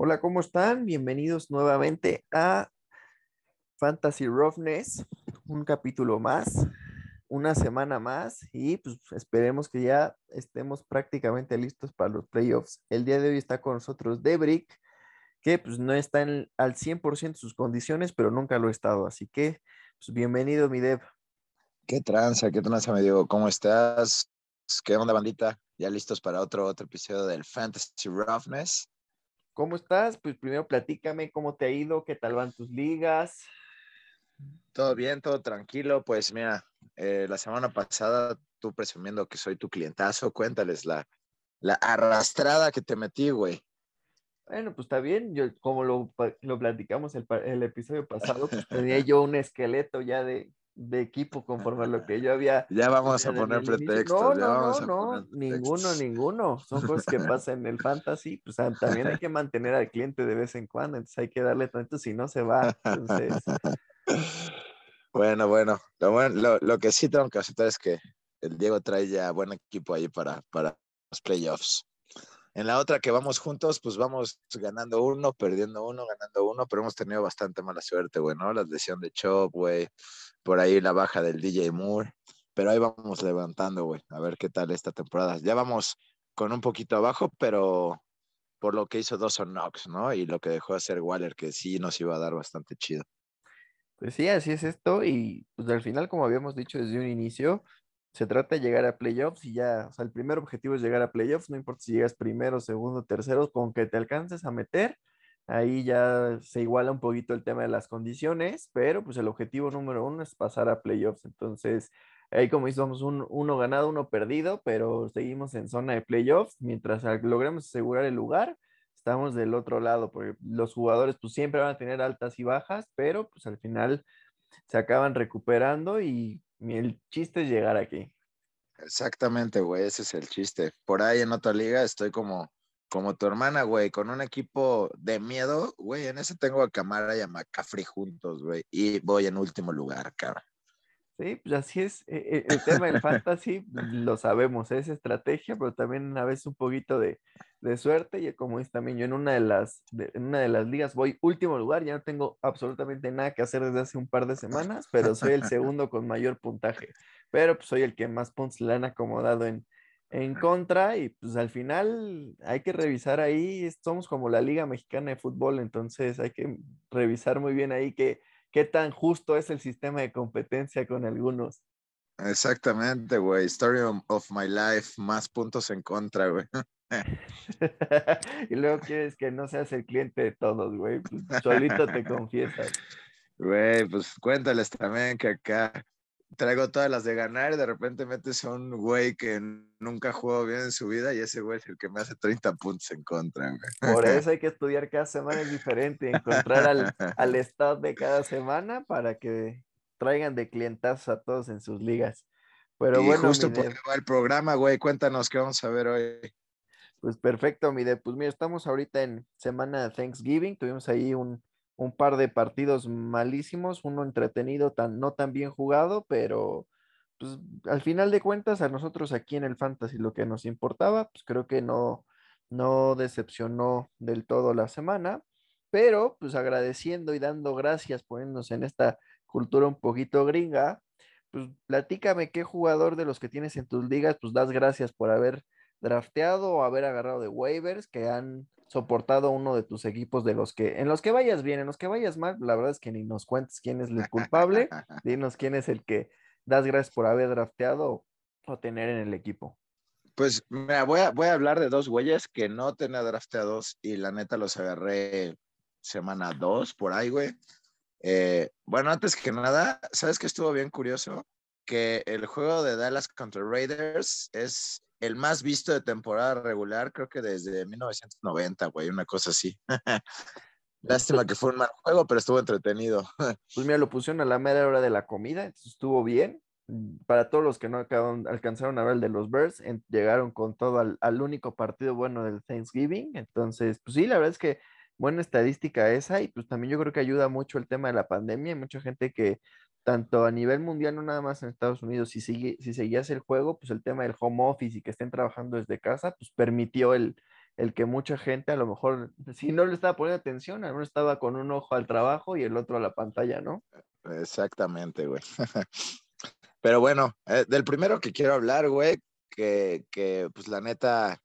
Hola, ¿cómo están? Bienvenidos nuevamente a Fantasy Roughness, un capítulo más, una semana más y pues esperemos que ya estemos prácticamente listos para los playoffs. El día de hoy está con nosotros Debrick, que pues no está en, al 100% sus condiciones, pero nunca lo ha estado, así que pues bienvenido mi Deb. ¿Qué tranza? ¿Qué tranza, me digo? ¿Cómo estás? ¿Qué onda, bandita? ¿Ya listos para otro, otro episodio del Fantasy Roughness? ¿Cómo estás? Pues primero platícame cómo te ha ido, qué tal van tus ligas. Todo bien, todo tranquilo. Pues mira, eh, la semana pasada tú presumiendo que soy tu clientazo, cuéntales la, la arrastrada que te metí, güey. Bueno, pues está bien. Yo, como lo, lo platicamos el, el episodio pasado, pues tenía yo un esqueleto ya de, de equipo conforme a lo que yo había. Ya vamos a poner pretextos. No, no, no, no, ninguno, ninguno. Son cosas que pasan en el fantasy. Pues también hay que mantener al cliente de vez en cuando, entonces hay que darle tanto si no se va. Entonces. Bueno, bueno. Lo, lo, lo que sí tengo que aceptar es que el Diego trae ya buen equipo ahí para, para los playoffs. En la otra que vamos juntos, pues vamos ganando uno, perdiendo uno, ganando uno, pero hemos tenido bastante mala suerte, güey, ¿no? La lesión de Chop, güey, por ahí la baja del DJ Moore, pero ahí vamos levantando, güey, a ver qué tal esta temporada. Ya vamos con un poquito abajo, pero por lo que hizo Dawson Knox, ¿no? Y lo que dejó de hacer Waller, que sí nos iba a dar bastante chido. Pues sí, así es esto, y pues al final, como habíamos dicho desde un inicio, se trata de llegar a playoffs y ya, o sea, el primer objetivo es llegar a playoffs, no importa si llegas primero, segundo, tercero, con que te alcances a meter, ahí ya se iguala un poquito el tema de las condiciones, pero pues el objetivo número uno es pasar a playoffs, entonces ahí como hicimos un, uno ganado, uno perdido, pero seguimos en zona de playoffs, mientras logremos asegurar el lugar, estamos del otro lado, porque los jugadores pues siempre van a tener altas y bajas, pero pues al final se acaban recuperando y el chiste es llegar aquí. Exactamente, güey, ese es el chiste. Por ahí en otra liga estoy como, como tu hermana, güey, con un equipo de miedo, güey, en ese tengo a Camara y a McCaffrey juntos, güey, y voy en último lugar, cabrón. Sí, pues así es. E, e, el tema del fantasy lo sabemos, es estrategia, pero también a veces un poquito de, de suerte. Y como es también yo en una de las en una de las ligas voy último lugar, ya no tengo absolutamente nada que hacer desde hace un par de semanas, pero soy el segundo con mayor puntaje. Pero pues soy el que más puntos le han acomodado en, en contra y pues al final hay que revisar ahí, somos como la Liga Mexicana de Fútbol, entonces hay que revisar muy bien ahí que qué tan justo es el sistema de competencia con algunos. Exactamente, güey. Story of my life, más puntos en contra, güey. y luego quieres que no seas el cliente de todos, güey. Pues, solito te confiesas. Güey, pues cuéntales también que acá traigo todas las de ganar y de repente metes a un güey que nunca jugó bien en su vida y ese güey es el que me hace 30 puntos en contra. Por eso hay que estudiar cada semana es diferente, encontrar al, al staff de cada semana para que traigan de clientas a todos en sus ligas. Pero bueno, justo por el programa, güey, cuéntanos qué vamos a ver hoy. Pues perfecto, Mide. Pues mira, estamos ahorita en semana de Thanksgiving. Tuvimos ahí un, un par de partidos malísimos, uno entretenido, tan, no tan bien jugado, pero pues, al final de cuentas a nosotros aquí en el Fantasy lo que nos importaba, pues creo que no, no decepcionó del todo la semana, pero pues agradeciendo y dando gracias, poniéndose en esta cultura un poquito gringa, pues platícame qué jugador de los que tienes en tus ligas, pues das gracias por haber drafteado o haber agarrado de waivers que han soportado uno de tus equipos de los que, en los que vayas bien, en los que vayas mal, la verdad es que ni nos cuentes quién es el culpable, dinos quién es el que das gracias por haber drafteado o tener en el equipo. Pues mira, voy a, voy a hablar de dos güeyes que no tenía drafteados y la neta los agarré semana dos por ahí, güey. Eh, bueno, antes que nada, ¿sabes que estuvo bien curioso? Que el juego de Dallas contra Raiders es el más visto de temporada regular, creo que desde 1990, güey, una cosa así. Lástima que fue un mal juego, pero estuvo entretenido. pues mira, lo pusieron a la media hora de la comida, estuvo bien. Para todos los que no alcanzaron a ver el de los Bears, llegaron con todo al, al, único partido bueno del Thanksgiving. Entonces, pues sí, la verdad es que buena estadística esa y pues también yo creo que ayuda mucho el tema de la pandemia. Hay mucha gente que tanto a nivel mundial, no nada más en Estados Unidos, si, sigue, si seguías el juego, pues el tema del home office y que estén trabajando desde casa, pues permitió el, el que mucha gente a lo mejor, si no le estaba poniendo atención, a uno estaba con un ojo al trabajo y el otro a la pantalla, ¿no? Exactamente, güey. Pero bueno, eh, del primero que quiero hablar, güey, que, que pues la neta,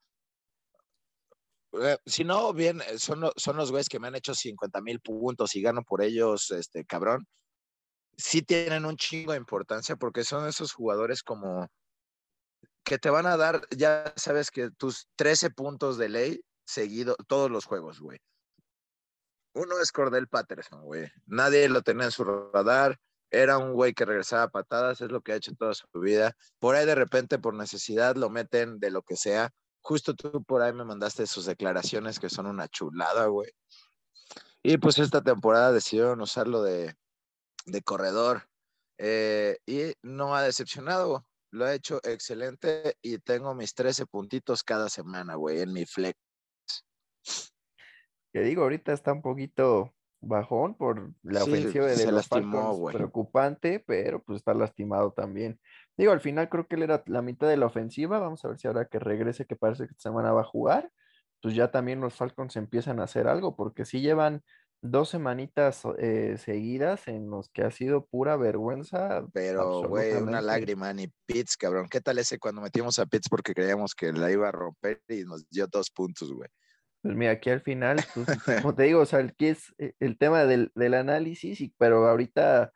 eh, si no, bien, eh, son, son los güeyes que me han hecho 50 mil puntos y gano por ellos, este, cabrón. Sí tienen un chingo de importancia porque son esos jugadores como que te van a dar, ya sabes que tus 13 puntos de ley seguido todos los juegos, güey. Uno es Cordell Patterson, güey. Nadie lo tenía en su radar. Era un güey que regresaba a patadas, es lo que ha hecho toda su vida. Por ahí de repente, por necesidad, lo meten de lo que sea. Justo tú por ahí me mandaste sus declaraciones que son una chulada, güey. Y pues esta temporada decidieron usarlo de, de corredor. Eh, y no ha decepcionado lo ha hecho excelente y tengo mis 13 puntitos cada semana, güey, en mi flex. Que digo, ahorita está un poquito bajón por la ofensiva de se los lastimó, Falcons, preocupante, pero pues está lastimado también. Digo, al final creo que él era la mitad de la ofensiva, vamos a ver si ahora que regrese, que parece que esta semana va a jugar, pues ya también los Falcons empiezan a hacer algo, porque si llevan dos semanitas eh, seguidas en los que ha sido pura vergüenza. Pero, güey, una lágrima, ni Pitts, cabrón. ¿Qué tal ese cuando metimos a Pitts porque creíamos que la iba a romper y nos dio dos puntos, güey? Pues mira, aquí al final, pues, como te digo, o sea, aquí es eh, el tema del, del análisis, y, pero ahorita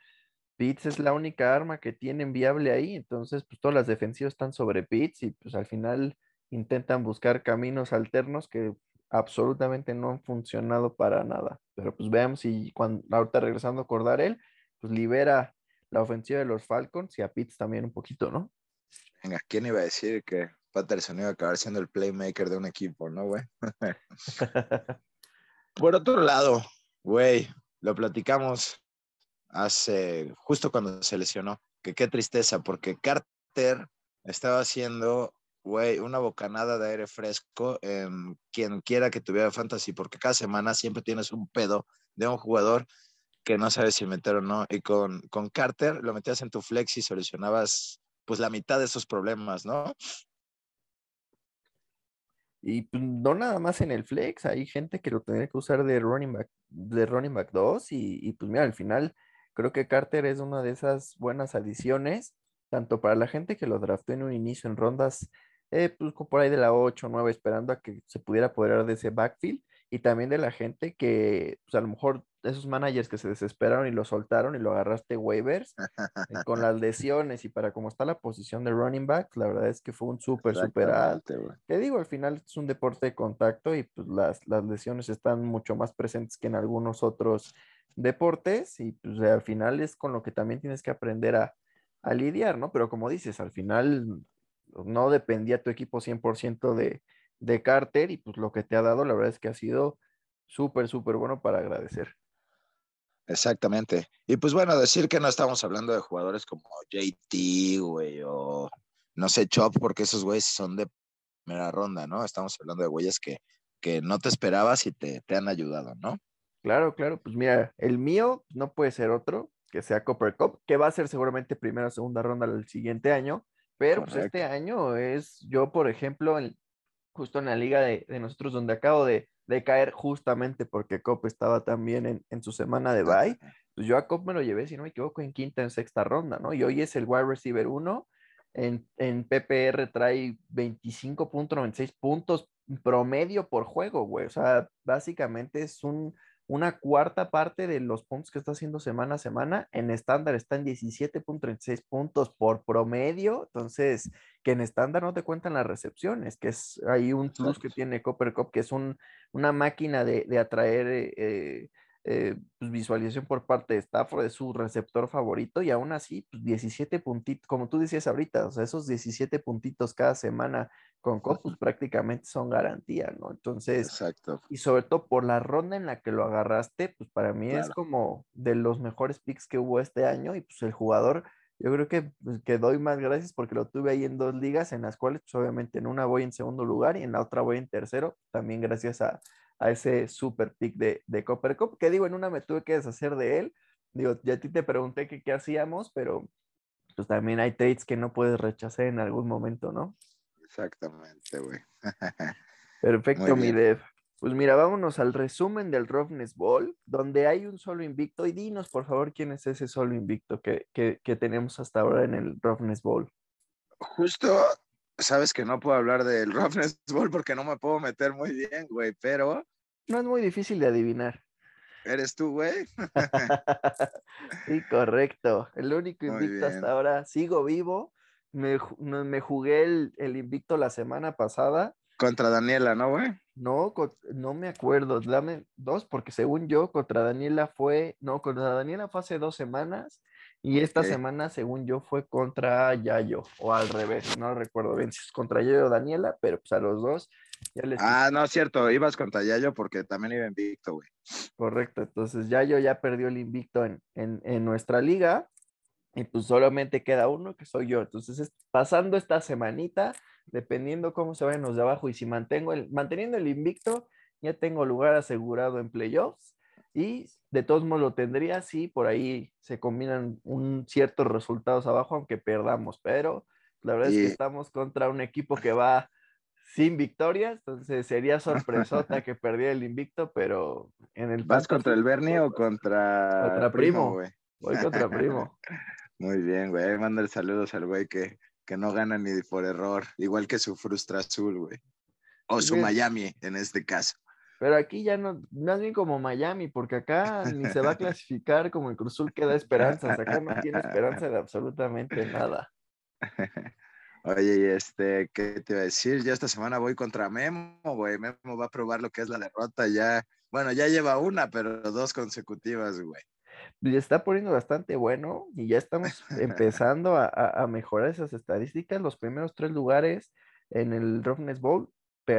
Pitts es la única arma que tienen viable ahí, entonces pues todas las defensivas están sobre Pitts y pues al final intentan buscar caminos alternos que absolutamente no han funcionado para nada. Pero pues veamos si cuando ahorita regresando a acordar él, pues libera la ofensiva de los Falcons y a Pitts también un poquito, ¿no? Venga, ¿quién iba a decir que Patterson iba a acabar siendo el playmaker de un equipo, no, güey? Por otro lado, güey, lo platicamos hace, justo cuando se lesionó, que qué tristeza, porque Carter estaba haciendo güey, una bocanada de aire fresco en quien quiera que tuviera fantasy, porque cada semana siempre tienes un pedo de un jugador que no sabes si meter o no. Y con, con Carter lo metías en tu flex y solucionabas pues la mitad de esos problemas, ¿no? Y pues, no nada más en el flex, hay gente que lo tendría que usar de running back, de running back 2 y, pues mira, al final creo que Carter es una de esas buenas adiciones, tanto para la gente que lo draftó en un inicio en rondas eh, pues por ahí de la 8 o 9, esperando a que se pudiera apoderar de ese backfield y también de la gente que, pues a lo mejor esos managers que se desesperaron y lo soltaron y lo agarraste waivers eh, con las lesiones y para cómo está la posición de running back, la verdad es que fue un súper, súper alto. Te digo, al final es un deporte de contacto y pues las, las lesiones están mucho más presentes que en algunos otros deportes y pues al final es con lo que también tienes que aprender a, a lidiar, ¿no? Pero como dices, al final no dependía tu equipo 100% de, de Carter y pues lo que te ha dado, la verdad es que ha sido súper, súper bueno para agradecer. Exactamente. Y pues bueno, decir que no estamos hablando de jugadores como JT, güey, o no sé, Chop, porque esos güeyes son de primera ronda, ¿no? Estamos hablando de güeyes que, que no te esperabas y te, te han ayudado, ¿no? Claro, claro. Pues mira, el mío no puede ser otro que sea Copper Cup, que va a ser seguramente primera o segunda ronda el siguiente año. Pero pues este año es, yo por ejemplo, justo en la liga de, nosotros donde acabo de, caer justamente porque Cop estaba también en, su semana de bye, pues yo a Cop me lo llevé, si no me equivoco, en quinta, en sexta ronda, ¿no? Y hoy es el wide receiver 1, en, en PPR trae 25.96 puntos promedio por juego, güey. O sea, básicamente es un una cuarta parte de los puntos que está haciendo semana a semana. En estándar está en 17.36 puntos por promedio. Entonces, que en estándar no te cuentan las recepciones, que es ahí un plus que tiene Copper Cup, que es un, una máquina de, atraer eh, eh, pues, visualización por parte de Stafford, de su receptor favorito, y aún así, pues 17 puntitos, como tú decías ahorita, o sea, esos 17 puntitos cada semana con Copus prácticamente son garantía, ¿no? Entonces, Exacto. y sobre todo por la ronda en la que lo agarraste, pues para mí es como de los mejores picks que hubo este año, y pues el jugador, yo creo que, pues, que doy más gracias porque lo tuve ahí en dos ligas, en las cuales, pues obviamente en una voy en segundo lugar y en la otra voy en tercero, también gracias a a ese super pick de, de Copper Cup, que digo, en una me tuve que deshacer de él. Digo, ya a ti te pregunté qué hacíamos, pero pues también hay trades que no puedes rechazar en algún momento, ¿no? Exactamente, güey. Perfecto, mi. Dev. Pues mira, vámonos al resumen del Roughness Ball, donde hay un solo invicto. Y dinos, por favor, quién es ese solo invicto que, que- que tenemos hasta ahora en el Roughness Ball. Justo, sabes que no puedo hablar del Roughness Ball porque no me puedo meter muy bien, güey, pero No es muy difícil de adivinar. eres tú, güey. Sí, correcto. El único invicto hasta ahora. Sigo vivo. Me, me jugué el, el invicto la semana pasada. Contra Daniela, ¿no, güey? No, no me acuerdo. Dame dos, porque según yo, contra Daniela fue. No, contra Daniela fue hace dos semanas. Y esta semana, según yo, fue contra Yayo. O al revés. No recuerdo bien si es contra Yayo o Daniela, pero pues a los dos ya les Ah, no, es cierto, ibas contra Yayo porque también iba invicto, güey. Correcto, entonces Yayo ya perdió el invicto en, en, en nuestra liga y pues solamente queda uno que soy yo. Entonces, es- pasando esta semanita, dependiendo cómo se vayan los de abajo y si mantengo el, manteniendo el invicto, ya tengo lugar asegurado en playoffs y de todos modos lo tendría si por ahí se combinan un, ciertos resultados abajo, aunque perdamos, pero la verdad es que estamos contra un equipo que va sin victorias, entonces sería sorpresota que perdiera el invicto, pero en el ¿Vas contra el Bernie o contra, Contra Primo. güey? Voy contra primo. Muy bien, güey. Manda saludos al güey que, que no gana ni por error, igual que su Frustra Azul, güey. O su Bien. Miami, en este caso. Pero aquí ya no, más bien como Miami, porque acá ni se va a clasificar como el Cruzul que da esperanzas. Acá no tiene esperanza de absolutamente nada. Oye, y este, ¿qué te iba a decir? Yo esta semana voy contra Memo, güey. Memo va a probar lo que es la derrota ya. Bueno, ya lleva una, pero dos consecutivas, güey. Y está poniendo bastante bueno y ya estamos empezando a, a- mejorar esas estadísticas. Los primeros tres lugares en el Roughness Bowl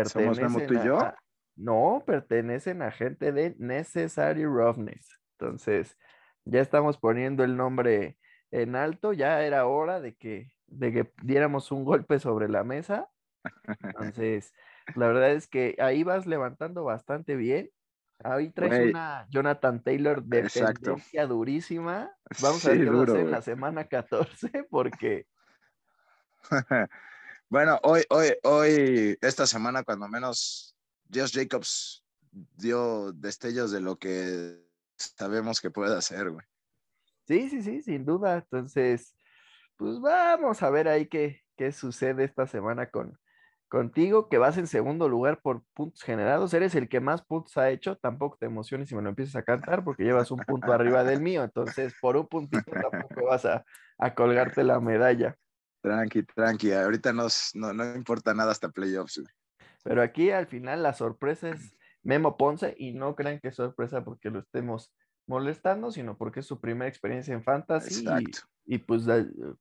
¿Somos pertenecen Memo, tú y yo? a- no, pertenecen a gente de Necessary Roughness. Entonces, ya estamos poniendo el nombre en alto. Ya era hora de que, de que diéramos un golpe sobre la mesa. Entonces, la verdad es que ahí vas levantando bastante bien. Ahí traes una Jonathan Taylor de Exacto. dependencia durísima. Vamos a ver va a en la semana 14, porque bueno, hoy, hoy, hoy, esta semana, cuando menos, Josh Jacobs dio destellos de lo que sabemos que puede hacer, güey. sí, sí, sí, sin duda. Entonces, pues vamos a ver ahí qué, qué sucede esta semana con contigo, que vas en segundo lugar por puntos generados. Eres el que más puntos ha hecho. Tampoco te emociones si me lo empiezas a cantar, porque llevas un punto arriba del mío. Entonces, por un puntito tampoco vas a, a colgarte la medalla. Tranqui, tranqui. Ahorita no, no, no importa nada hasta playoffs, güey. Pero aquí al final la sorpresa es Memo Ponce y no crean que es sorpresa porque lo estemos molestando, sino porque es su primera experiencia en fantasy. y- Exacto. Y, pues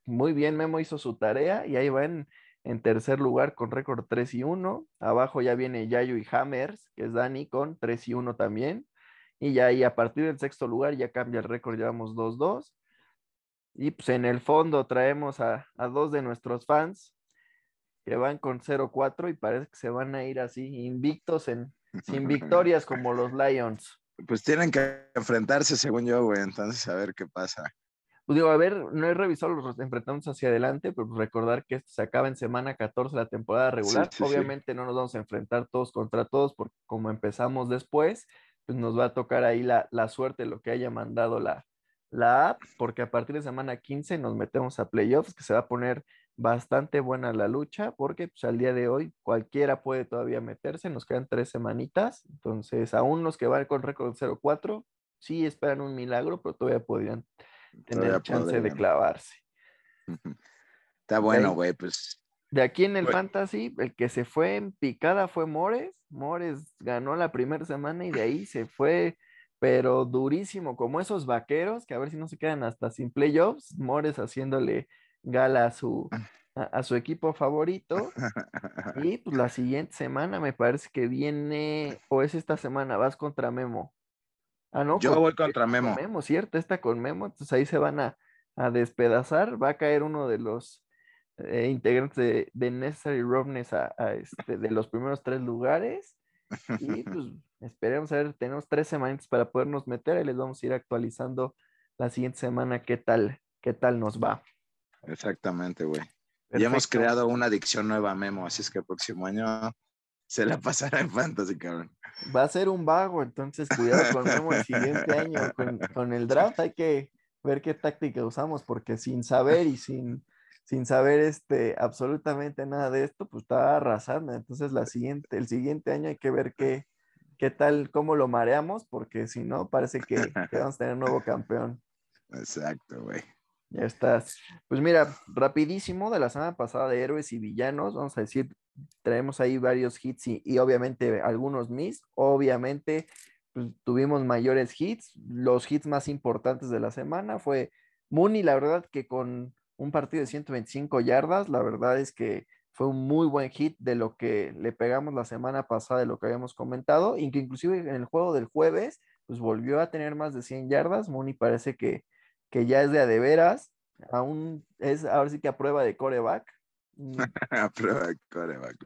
muy bien, Memo hizo su tarea y ahí va en, en tercer lugar con récord 3 y 1. Abajo ya viene Yayo y Hammers, que es Dani con 3 y 1 también. Y ya ahí a partir del sexto lugar ya cambia el récord, llevamos 2-2. Y pues en el fondo traemos a, a dos de nuestros fans que van con 0-4 y parece que se van a ir así invictos en sin victorias como los Lions. Pues tienen que enfrentarse, según yo, güey. Entonces, a ver qué pasa. Pues digo, a ver, no he revisado los enfrentamientos hacia adelante, pero recordar que esto se acaba en semana 14 la temporada regular. sí, sí. Obviamente no nos vamos a enfrentar todos contra todos, porque como empezamos después, pues nos va a tocar ahí la, la suerte, lo que haya mandado la, la app, porque a partir de semana 15 nos metemos a playoffs, que se va a poner bastante buena la lucha, porque pues al día de hoy cualquiera puede todavía meterse, nos quedan tres semanitas, entonces aún los que van con récord 0-4, sí esperan un milagro, pero todavía podrían tener Todavía chance de clavarse. Está bueno, güey. Pues De aquí en el Güey. fantasy, el que se fue en picada fue Mores. Mores ganó la primera semana y de ahí se fue, pero durísimo, como esos vaqueros, que a ver si no se quedan hasta sin playoffs. Mores haciéndole gala a su, a, a su equipo favorito. Y pues la siguiente semana me parece que viene, o es esta semana, vas contra Memo. Ah, no. Yo con- voy contra con Memo. Memo, cierto, está con Memo, entonces ahí se van a, a despedazar, va a caer uno de los eh, integrantes de, de Necessary Roughness a, a este, de los primeros tres lugares. Y pues esperemos a ver, tenemos tres semanitas para podernos meter y les vamos a ir actualizando la siguiente semana qué tal, qué tal nos va. Exactamente, güey. Y hemos creado una adicción nueva a Memo, así es que el próximo año se la pasará en fantasy, cabrón. Va a ser un vago, entonces cuidado con Memo el siguiente año. Con, con, el draft hay que ver qué táctica usamos, porque sin saber y sin, sin saber este, absolutamente nada de esto, pues está arrasando. Entonces la siguiente, el siguiente año hay que ver qué, qué tal, cómo lo mareamos, porque si no, parece que, que vamos a tener un nuevo campeón. Exacto, güey. Ya estás. Pues mira, rapidísimo de la semana pasada de héroes y villanos, vamos a decir, traemos ahí varios hits y, obviamente algunos miss. Obviamente pues, tuvimos mayores hits. Los hits más importantes de la semana fue Mooney, la verdad que con un partido de 125 yardas, la verdad es que fue un muy buen hit de lo que le pegamos la semana pasada, de lo que habíamos comentado, y que inclusive en el juego del jueves, pues volvió a tener más de 100 yardas. Mooney parece que que ya es de a de veras, aún es ahora sí que a prueba de coreback. Mm. a prueba de coreback.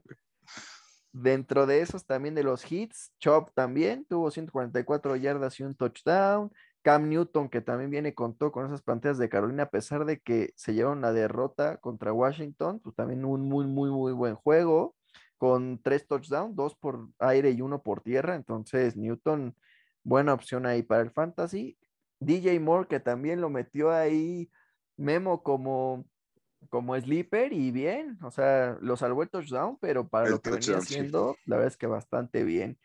Dentro de esos también de los hits, Chop también tuvo 144 yardas y un touchdown. Cam Newton, que también viene con todo con esas pantallas de Carolina, a pesar de que se llevaron la derrota contra Washington, pues también un muy, muy, muy buen juego, con tres touchdowns, dos por aire y uno por tierra. Entonces, Newton, buena opción ahí para el fantasy. DJ Moore, que también lo metió ahí Memo como, como sleeper y bien, o sea, lo salvó el touchdown, pero para lo que venía haciendo, la verdad es que bastante bien.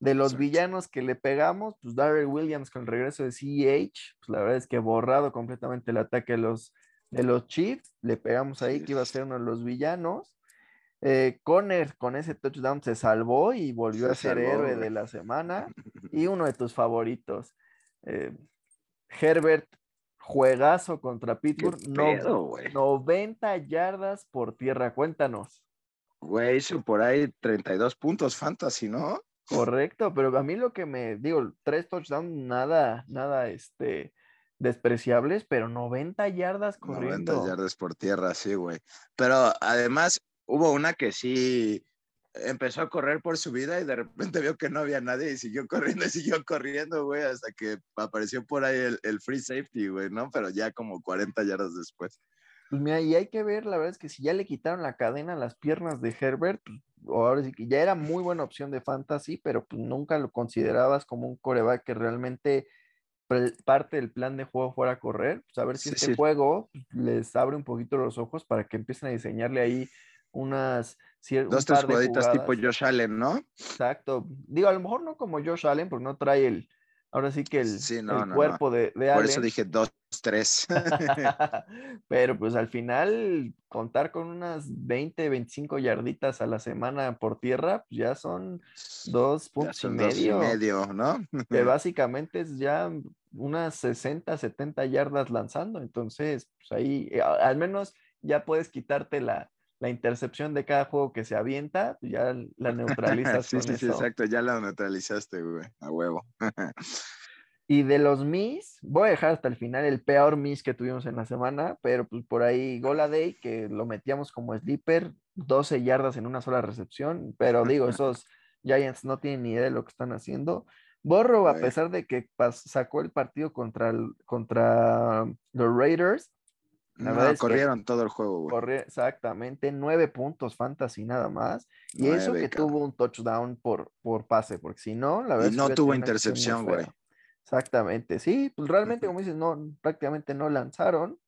De los villanos que le pegamos, pues Darrell Williams con el regreso de CEH, pues la verdad es que borrado completamente el ataque de los, de los Chiefs, le pegamos ahí que iba a ser uno de los villanos. Eh, Conner con ese touchdown se salvó y volvió a ser héroe de la semana. Y uno de tus favoritos, eh, Herbert, juegazo contra Pittsburgh. 90 yardas por tierra, cuéntanos. Güey, hizo por ahí 32 puntos fantasy, ¿no? Correcto, pero a mí lo que me digo, tres touchdowns, nada, nada, este, despreciables, pero 90 yardas corriendo. 90 yardas por tierra, sí, güey. Pero además hubo una que sí, empezó a correr por su vida y de repente vio que no había nadie y siguió corriendo y siguió corriendo, güey, hasta que apareció por ahí el, free safety, güey, ¿no? Pero ya como 40 yardas después. Pues mira, y hay que ver, la verdad es que si ya le quitaron la cadena a las piernas de Herbert, pues, o ahora sí que ya era muy buena opción de fantasy, pero pues nunca lo considerabas como un coreback que realmente parte del plan de juego fuera a correr, pues a ver si este juego pues, les abre un poquito los ojos para que empiecen a diseñarle ahí unas Dos, tres jugaditas tipo Josh Allen, ¿no? Exacto. Digo, a lo mejor no como Josh Allen, porque no trae el, ahora sí que el, cuerpo De, Allen. Por eso dije dos, tres. Pero pues al final, contar con unas 20, 25 yarditas a la semana por tierra, pues ya son dos puntos y medio. medio, ¿no? que básicamente es ya unas 60, 70 yardas lanzando. Entonces, pues ahí, eh, al menos ya puedes quitarte la, la intercepción de cada juego que se avienta, pues, ya la neutralizas. sí, sí, sí, exacto, ya la neutralizaste, güey, a huevo. y de los Miss, voy a dejar hasta el final el peor Miss que tuvimos en la semana, pero pues por ahí Gola Day, que lo metíamos como sleeper, 12 yardas en una sola recepción, pero digo, esos Giants no tienen ni idea de lo que están haciendo. Borro, a pesar de que sacó el partido contra, contra los Raiders, no, corrieron todo el juego, güey. exactamente, nueve puntos fantasy nada más. Y eso que tuvo un touchdown por, por pase, porque si no, la verdad. Y no tuvo intercepción, güey. Exactamente, sí, pues realmente, como dices, no, prácticamente no lanzaron.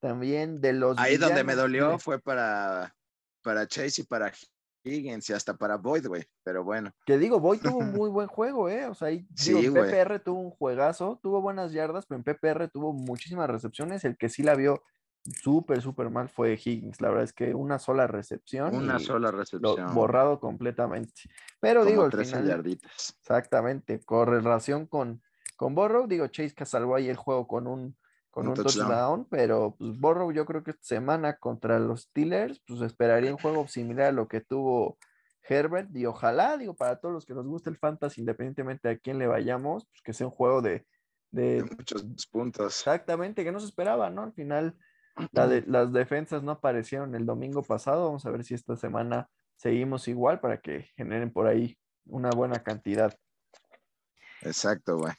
También de los. Ahí donde me dolió fue para, para Chase y para Higgins y hasta para Boyd, güey, pero bueno. Que digo, Boyd tuvo un muy buen juego, ¿eh? O sea, ahí, en PPR tuvo un juegazo, tuvo buenas yardas, pero en PPR tuvo muchísimas recepciones. El que sí la vio súper, súper mal fue Higgins. La verdad es que una sola recepción. Una sola recepción. borrado completamente. Pero digo, tres yarditas. Exactamente, correlación con, con Borrow. Digo, Chase que salvó ahí el juego con un, con un, touchdown. pero pues Borrow yo creo que esta semana contra los Steelers, pues esperaría un juego similar a lo que tuvo Herbert. Y ojalá, digo, para todos los que nos gusta el fantasy, independientemente de quién le vayamos, pues que sea un juego de, de, de muchos puntos. Exactamente, que no se esperaba, ¿no? Al final las defensas no aparecieron el domingo pasado. Vamos a ver si esta semana seguimos igual para que generen por ahí una buena cantidad. Exacto, güey.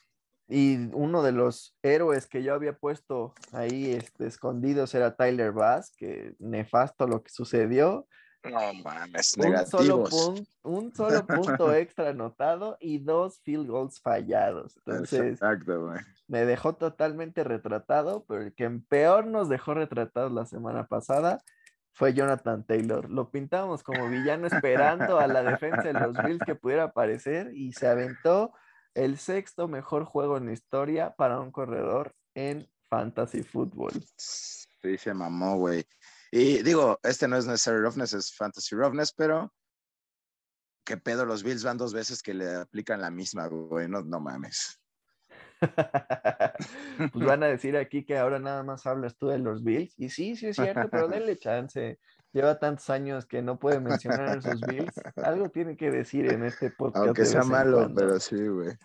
Y uno de los héroes que yo había puesto ahí este, escondidos era Tyler Bass, que nefasto lo que sucedió. No mames, un solo, negativos. un solo punto extra anotado y dos field goals fallados. Entonces, Exacto, me dejó totalmente retratado, pero el que peor nos dejó retratados la semana pasada fue Jonathan Taylor. Lo pintamos como villano esperando a la defensa de los Bills que pudiera aparecer y se aventó el sexto mejor juego en la historia para un corredor en fantasy football. Sí, se mamó, güey. Y digo, este no es necessary roughness, es fantasy roughness, pero qué pedo, los Bills van dos veces que le aplican la misma, güey. No, no mames. pues van a decir aquí que ahora nada más hablas tú de los Bills. Y sí, sí es cierto, pero denle chance. Lleva tantos años que no puede mencionar a sus Bills. Algo tiene que decir en este podcast. Aunque sea malo, pero sí, güey.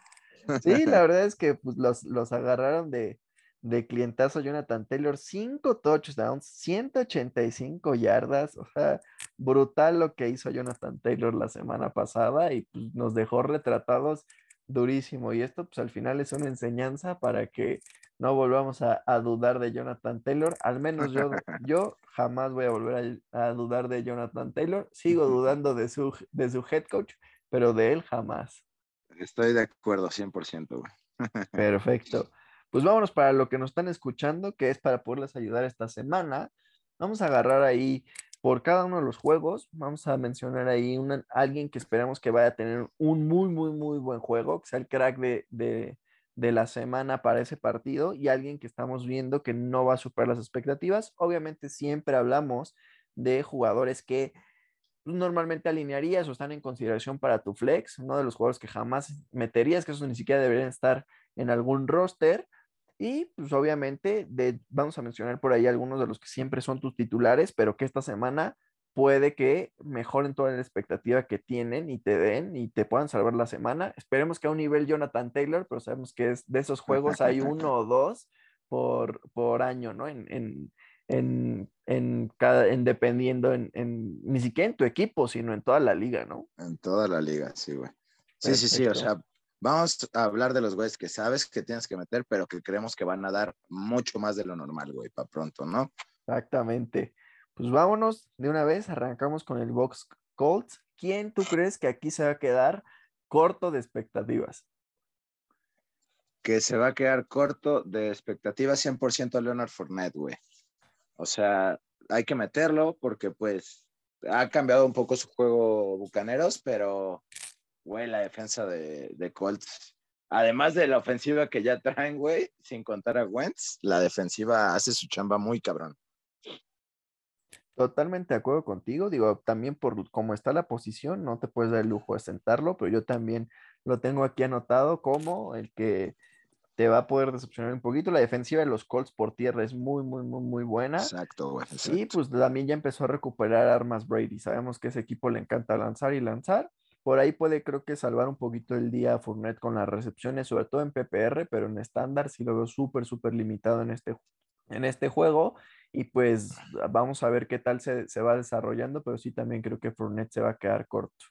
Sí, la verdad es que pues, los, los agarraron de, de clientazo Jonathan Taylor, cinco touchdowns, 185 yardas, o sea, brutal lo que hizo Jonathan Taylor la semana pasada y pues, nos dejó retratados durísimo. Y esto pues al final es una enseñanza para que no volvamos a, a dudar de Jonathan Taylor. Al menos yo, yo jamás voy a volver a, a dudar de Jonathan Taylor. Sigo dudando de su, de su head coach, pero de él jamás. Estoy de acuerdo, 100%, güey. Perfecto. Pues vámonos para lo que nos están escuchando, que es para poderles ayudar esta semana. Vamos a agarrar ahí por cada uno de los juegos, vamos a mencionar ahí una, alguien que esperamos que vaya a tener un muy, muy, muy buen juego, que sea el crack de, de, de la semana para ese partido y alguien que estamos viendo que no va a superar las expectativas. Obviamente siempre hablamos de jugadores que normalmente alinearías o están en consideración para tu flex, uno de los jugadores que jamás meterías, que esos ni siquiera deberían estar en algún roster. Y pues obviamente de, vamos a mencionar por ahí algunos de los que siempre son tus titulares, pero que esta semana puede que mejoren toda la expectativa que tienen y te den y te puedan salvar la semana. Esperemos que a un nivel Jonathan Taylor, pero sabemos que es de esos juegos hay uno o dos por, por año, ¿no? En, en, en, en cada, en dependiendo, en, en, ni siquiera en tu equipo, sino en toda la liga, ¿no? En toda la liga, sí, güey. Sí, sí, sí, o sea, vamos a hablar de los güeyes que sabes que tienes que meter, pero que creemos que van a dar mucho más de lo normal, güey, para pronto, ¿no? Exactamente. Pues vámonos de una vez, arrancamos con el Box Colts. ¿Quién tú crees que aquí se va a quedar corto de expectativas? Que se va a quedar corto de expectativas 100% a Leonard Fournette, güey. O sea, hay que meterlo porque pues ha cambiado un poco su juego Bucaneros, pero güey, la defensa de, de, Colts, además de la ofensiva que ya traen, güey, sin contar a Wentz, la defensiva hace su chamba muy cabrón. Totalmente de acuerdo contigo, digo, también por cómo está la posición, no te puedes dar el lujo de sentarlo, pero yo también lo tengo aquí anotado como el que te va a poder decepcionar un poquito. La defensiva de los Colts por tierra es muy, muy, muy, muy buena. Exacto, güey. Exacto. Y pues también ya empezó a recuperar armas Brady. Sabemos que ese equipo le encanta lanzar y lanzar. Por ahí puede creo que salvar un poquito el día a Fournette con las recepciones, sobre todo en PPR, pero en estándar sí lo veo súper, súper limitado en este, en este juego. Y pues vamos a ver qué tal se, se, va desarrollando, pero sí también creo que Fournette se va a quedar corto.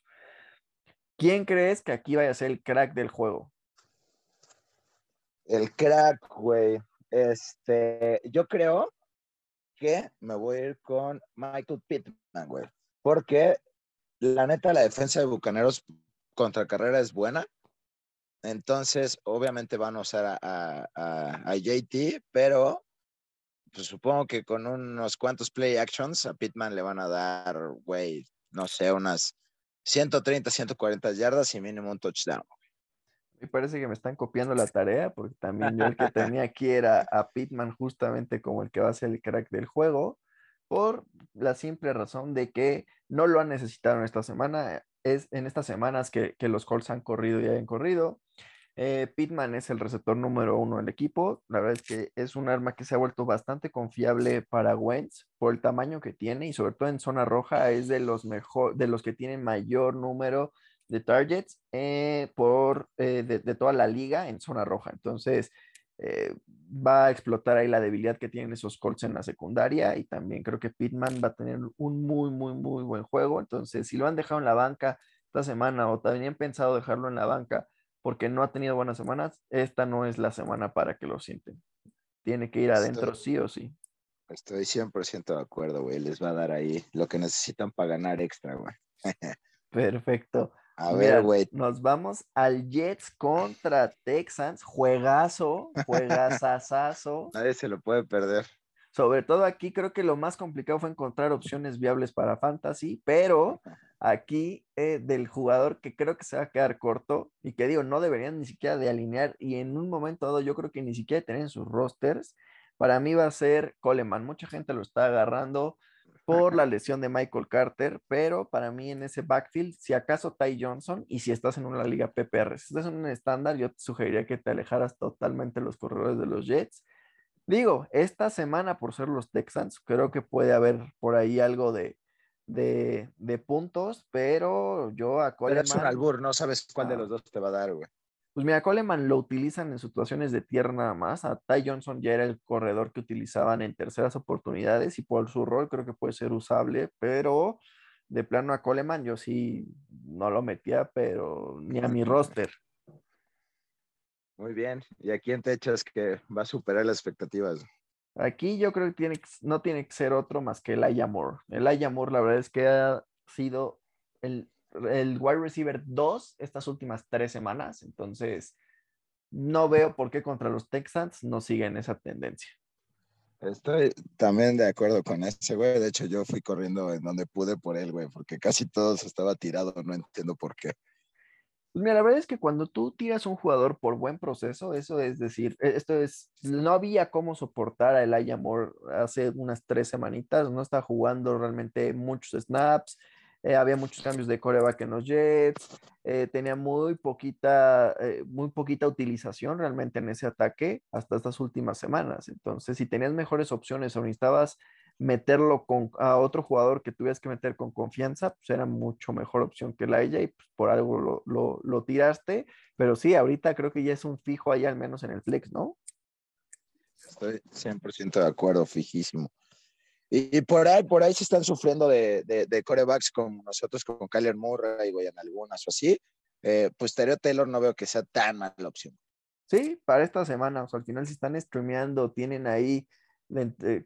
¿Quién crees que aquí vaya a ser el crack del juego? El crack, güey. Este, yo creo que me voy a ir con Michael Pittman, güey. Porque la neta, la defensa de Bucaneros contra carrera es buena. Entonces, obviamente van a usar a, a, a, JT, pero pues, supongo que con unos cuantos play actions a Pittman le van a dar, güey, no sé, unas 130, 140 yardas y mínimo un touchdown. Me parece que me están copiando la tarea, porque también yo el que tenía aquí era a Pittman justamente como el que va a ser el crack del juego por la simple razón de que no lo han necesitado esta semana. Es en estas semanas que, que los Colts han corrido y han corrido. Eh, Pittman es el receptor número uno del equipo. La verdad es que es un arma que se ha vuelto bastante confiable para Wentz por el tamaño que tiene y sobre todo en zona roja es de los mejor, de los que tienen mayor número de targets eh, por eh, de, toda la liga en zona roja. Entonces, eh, va a explotar ahí la debilidad que tienen esos Colts en la secundaria y también creo que Pittman va a tener un muy, muy, muy buen juego. Entonces, si lo han dejado en la banca esta semana o también pensado dejarlo en la banca porque no ha tenido buenas semanas, esta no es la semana para que lo sienten. Tiene que ir adentro estoy, sí o sí. Estoy 100% de acuerdo, güey. Les va a dar ahí lo que necesitan para ganar extra, güey. Perfecto. A ver, güey. Nos vamos al Jets contra Texans. Juegazo, juegazazazo. Nadie se lo puede perder. Sobre todo aquí creo que lo más complicado fue encontrar opciones viables para fantasy, pero aquí eh, del jugador que creo que se va a quedar corto y que digo, no deberían ni siquiera de alinear y en un momento dado yo creo que ni siquiera tener en sus rosters, para mí va a ser Coleman. Mucha gente lo está agarrando por la lesión de Michael Carter, pero para mí en ese backfield, si acaso Ty Johnson y si estás en una liga PPR, si estás en un estándar, yo te sugeriría que te alejaras totalmente los corredores de los Jets. Digo, esta semana por ser los Texans, creo que puede haber por ahí algo de, puntos, pero yo a Coleman... Pero es un albur, no sabes cuál de los dos te va a dar, güey. Pues mira, Coleman lo utilizan en situaciones de tierra nada más. A Ty Johnson ya era el corredor que utilizaban en terceras oportunidades y por su rol creo que puede ser usable, pero de plano a Coleman yo sí no lo metía, pero ni a mi roster. Muy bien. ¿Y aquí en te echas que va a superar las expectativas? Aquí yo creo que tiene, no tiene que ser otro más que el Ayamor. El Ayamor, la verdad es que ha sido el, el wide receiver 2 estas últimas tres semanas. Entonces, no veo por qué contra los Texans no siguen esa tendencia. Estoy también de acuerdo con ese, güey. De hecho, yo fui corriendo en donde pude por él, güey, porque casi todos estaba tirado, no entiendo por qué. Pues mira, la verdad es que cuando tú tiras un jugador por buen proceso, eso es decir, e, esto es, no había cómo soportar a Elijah Moore hace unas tres semanitas, no está jugando realmente muchos snaps, eh, había muchos cambios de coreback en los Jets, eh, tenía muy poquita, eh, muy poquita utilización realmente en ese ataque hasta estas últimas semanas. Entonces, si tenías mejores opciones o necesitabas meterlo con, a otro jugador que tuvieras que meter con confianza, pues era mucho mejor opción que la ella y pues por algo lo, tiraste. Pero sí, ahorita creo que ya es un fijo ahí al menos en el flex, ¿no? Estoy 100% de acuerdo, fijísimo. Y, por ahí, por ahí se están sufriendo de, de, corebacks como nosotros, con Kyler Murray, y en algunas o así. Eh, pues Tereo Taylor no veo que sea tan mala opción. Sí, para esta semana, o sea, al final si están streameando, tienen ahí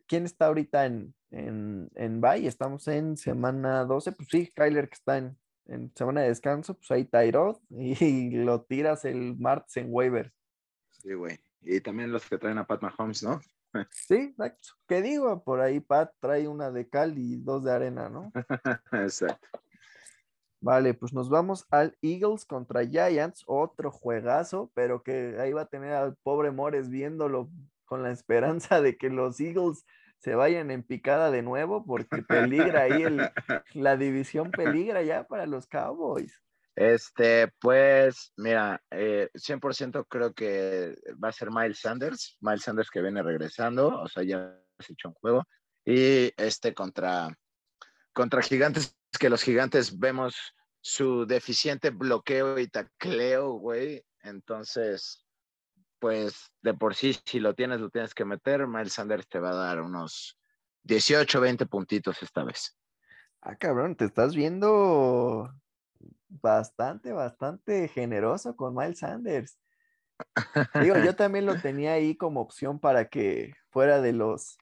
¿Quién está ahorita en, en, en Bay? Estamos en semana 12. Pues sí, Kyler que está en, en semana de descanso, pues ahí Tyrod y lo tiras el martes en waivers. Sí, güey. Y también los que traen a Pat Mahomes, ¿no? Sí, exacto. ¿Qué digo? Por ahí Pat trae una de cal y dos de arena, ¿no? exacto. Vale, pues nos vamos al Eagles contra Giants, otro juegazo, pero que ahí va a tener al pobre Mores viéndolo con la esperanza de que los Eagles se vayan en picada de nuevo, porque peligra ahí la división peligra ya para los Cowboys. Este, pues, mira, 100% eh, creo que va a ser Miles Sanders, Miles Sanders que viene regresando, o sea, ya se echó un juego, y este contra, contra Gigantes, que los Gigantes vemos su deficiente bloqueo y tacleo, güey, entonces, pues de por sí, si lo tienes, lo tienes que meter. Miles Sanders te va a dar unos 18, 20 puntitos esta vez. Ah, cabrón, te estás viendo bastante, bastante generoso con Miles Sanders. Digo, yo también lo tenía ahí como opción para que fuera de los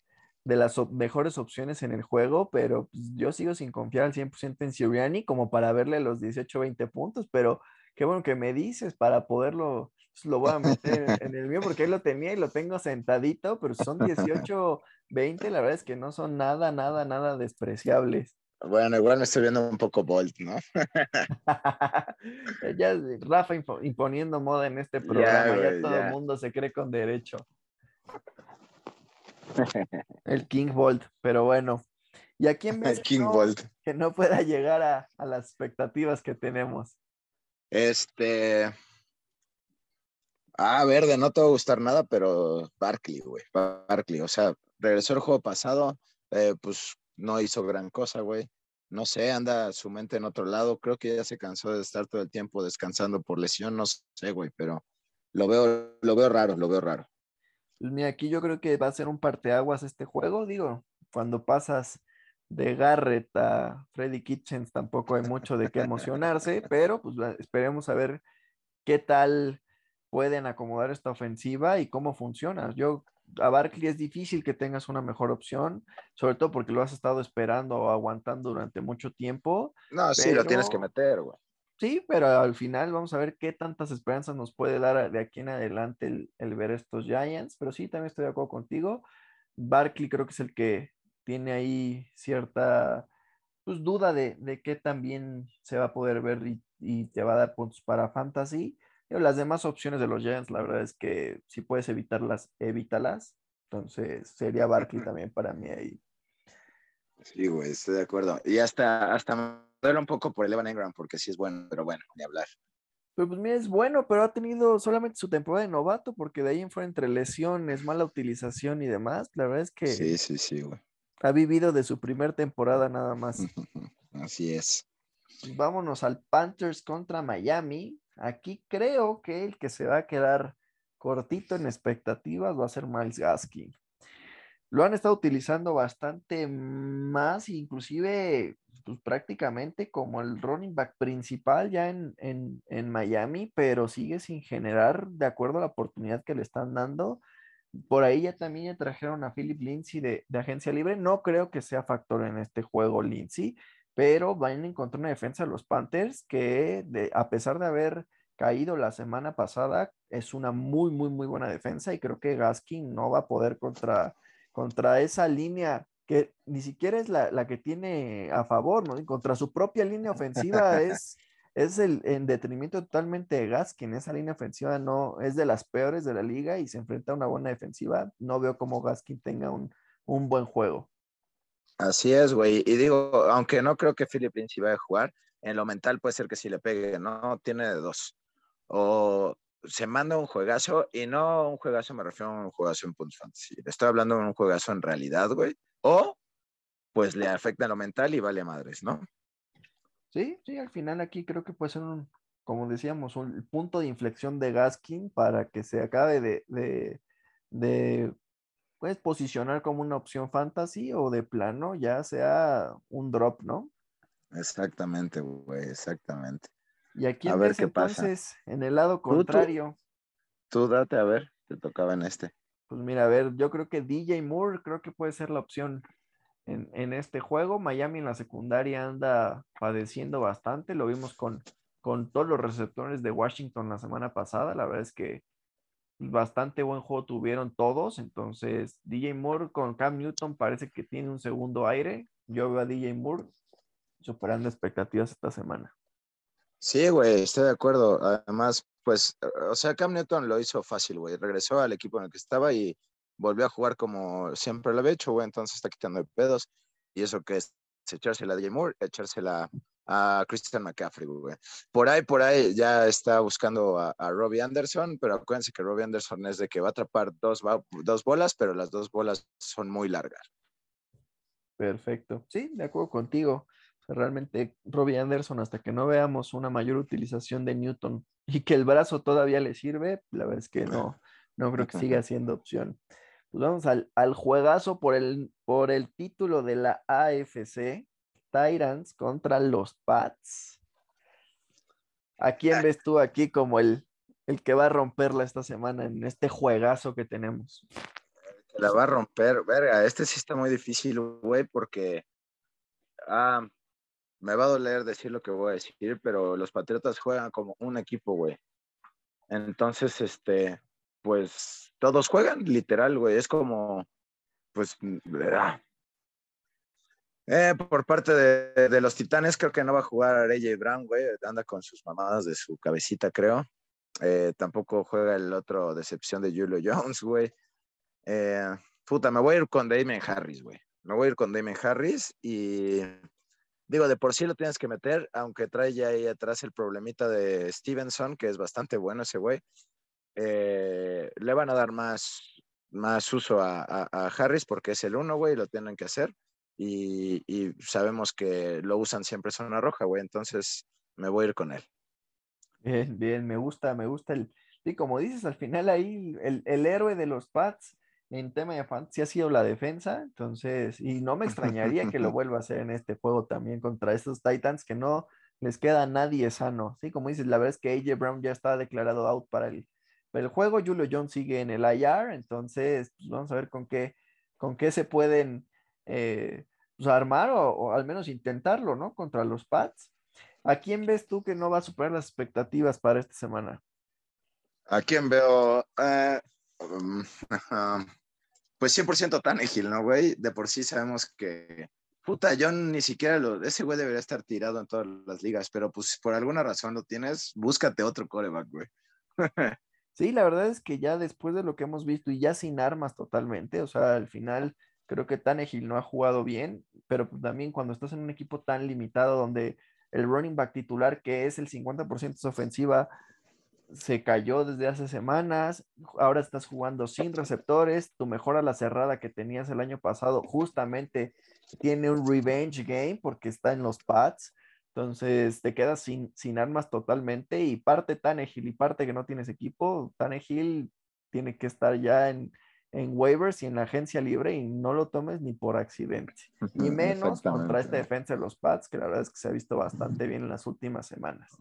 de las mejores opciones en el juego, pero pues, yo sigo sin confiar al 100% en Siriani como para verle los 18, 20 puntos, pero qué bueno que me dices para poderlo pues, lo voy a meter en el mío porque él lo tenía y lo tengo sentadito, pero son 18, 20, la verdad es que no son nada, nada, nada despreciables. Bueno, igual me estoy viendo un poco Bolt, ¿no? ya Rafa imponiendo moda en este programa, ya, todo el mundo se cree con derecho. El King Bolt, pero bueno. ¿Y a quién ves King Bolt. que no pueda llegar a, a las expectativas que tenemos? Este, Ah, verde, no te va a gustar nada, pero Barkley, güey. Barkley, o sea, regresó el juego pasado, eh, pues no hizo gran cosa, güey. No sé, anda su mente en otro lado. Creo que ya se cansó de estar todo el tiempo descansando por lesión, no sé, güey, pero lo veo, lo veo raro, lo veo raro. Pues mira, aquí yo creo que va a ser un parteaguas este juego, digo, cuando pasas de Garrett a Freddy Kitchens tampoco hay mucho de qué emocionarse, pero pues esperemos a ver qué tal pueden acomodar esta ofensiva y cómo funciona. Yo a Barkley es difícil que tengas una mejor opción, sobre todo porque lo has estado esperando o aguantando durante mucho tiempo. No, sí, lo tienes que meter, güey. Sí, pero al final vamos a ver qué tantas esperanzas nos puede dar de aquí en adelante el, ver estos Giants. Pero sí, también estoy de acuerdo contigo. Barkley creo que es el que tiene ahí cierta pues, duda de, de qué también se va a poder ver y, y, te va a dar puntos para fantasy. Pero las demás opciones de los Giants, la verdad es que si puedes evitarlas, evítalas. Entonces sería Barkley también para mí ahí. Sí, güey, estoy de acuerdo. Y hasta, hasta duele un poco por el Evan Engram porque sí es bueno, pero bueno, ni hablar. Pero pues mira, es bueno, pero ha tenido solamente su temporada de novato porque de ahí en fuera entre lesiones, mala utilización y demás, la verdad es que sí, sí, sí, güey. ha vivido de su primer temporada nada más. Así es. Vámonos al Panthers contra Miami. Aquí creo que el que se va a quedar cortito en expectativas va a ser Miles Gaskin. Lo han estado utilizando bastante más, inclusive pues prácticamente como el running back principal ya en, en, Miami, pero sigue sin generar de acuerdo a la oportunidad que le están dando. Por ahí ya también ya trajeron a Philip Lindsay de, agencia libre. No creo que sea factor en este juego Lindsay, pero van a encontrar una defensa de los Panthers que de, a pesar de haber caído la semana pasada, es una muy, muy, muy buena defensa y creo que Gaskin no va a poder contra, contra esa línea que ni siquiera es la, que tiene a favor, ¿no? Y contra su propia línea ofensiva es, es el en detrimento totalmente de Gaskin. Esa línea ofensiva no es de las peores de la liga y se enfrenta a una buena defensiva. No veo cómo Gaskin tenga un, buen juego. Así es, güey. Y digo, aunque no creo que Philip Lindsay vaya a jugar, en lo mental puede ser que si le pegue, ¿no? Tiene de dos. O se manda un juegazo, y no un juegazo, me refiero a un juegazo en puntos fantasy. Estoy hablando de un juegazo en realidad, güey o pues le afecta lo mental y vale madres, ¿no? Sí, sí, al final aquí creo que puede ser un, como decíamos, un punto de inflexión de Gaskin para que se acabe de, de, pues, posicionar como una opción fantasy o de plano ya sea un drop, ¿no? Exactamente, güey, exactamente. Y aquí a ver qué entonces, pasa. en el lado contrario. tú, date a ver, te tocaba en este. Pues mira, a ver, yo creo que DJ Moore creo que puede ser la opción en, este juego. Miami en la secundaria anda padeciendo bastante, lo vimos con, con todos los receptores de Washington la semana pasada, la verdad es que bastante buen juego tuvieron todos, entonces DJ Moore con Cam Newton parece que tiene un segundo aire. Yo veo a DJ Moore superando expectativas esta semana. Sí, güey, estoy de acuerdo. Además, pues, o sea, Cam Newton lo hizo fácil, güey. Regresó al equipo en el que estaba y volvió a jugar como siempre lo había hecho, güey. Entonces está quitando pedos. Y eso que es echársela a DJ Moore, echársela a Christian McCaffrey, güey. Por ahí, por ahí ya está buscando a, Robbie Anderson, pero acuérdense que Robbie Anderson es de que va a atrapar dos, dos bolas, pero las dos bolas son muy largas. Perfecto. Sí, de acuerdo contigo realmente Robbie Anderson, hasta que no veamos una mayor utilización de Newton y que el brazo todavía le sirve, la verdad es que no, no creo que siga siendo opción. Pues vamos al, al juegazo por el, por el título de la AFC, Tyrants contra los Pats. ¿A quién ves tú aquí como el, el que va a romperla esta semana en este juegazo que tenemos? La va a romper, verga, este sí está muy difícil, güey, porque ah, me va a doler decir lo que voy a decir, pero los Patriotas juegan como un equipo, güey. Entonces, este, pues todos juegan, literal, güey. Es como, pues, eh, por parte de, los Titanes, creo que no va a jugar AJ Brown, güey. Anda con sus mamadas de su cabecita, creo. Eh, tampoco juega el otro decepción de Julio Jones, güey. Eh, puta, me voy a ir con Damien Harris, güey. Me voy a ir con Damien Harris y Digo, de por sí lo tienes que meter, aunque trae ya ahí atrás el problemita de Stevenson, que es bastante bueno ese güey. Eh, le van a dar más, más uso a, Harris porque es el uno, güey, lo tienen que hacer. Y, sabemos que lo usan siempre zona roja, güey, entonces me voy a ir con él. Bien, bien, me gusta, me gusta el... Y como dices, al final ahí el, el héroe de los Pats en tema de fantasy ha sido la defensa, entonces, y no me extrañaría que lo vuelva a hacer en este juego también contra estos Titans que no les queda nadie sano, ¿sí? Como dices, la verdad es que AJ Brown ya está declarado out para el, el juego. Julio Jones sigue en el IR, entonces pues, vamos a ver con qué, con qué se pueden eh, pues, armar o, al menos intentarlo, ¿no? Contra los Pats. ¿A quién ves tú que no va a superar las expectativas para esta semana? ¿A quién veo? Eh, um, pues 100% Tannehill, ¿no, güey? De por sí sabemos que, puta, yo ni siquiera lo, ese güey debería estar tirado en todas las ligas, pero pues por alguna razón lo tienes, búscate otro coreback, güey. sí, la verdad es que ya después de lo que hemos visto y ya sin armas totalmente, o sea, al final creo que Tannehill no ha jugado bien, pero pues también cuando estás en un equipo tan limitado donde el running back titular, que es el 50% de su ofensiva, se cayó desde hace semanas, ahora estás jugando sin receptores, tu mejor a la cerrada que tenías el año pasado justamente tiene un revenge game porque está en los pads, entonces te quedas sin, sin armas totalmente y parte Tannehill y parte que no tienes equipo, Tannehill tiene que estar ya en, en waivers y en la agencia libre y no lo tomes ni por accidente. Y menos contra esta defensa de los Pats, que la verdad es que se ha visto bastante bien en las últimas semanas.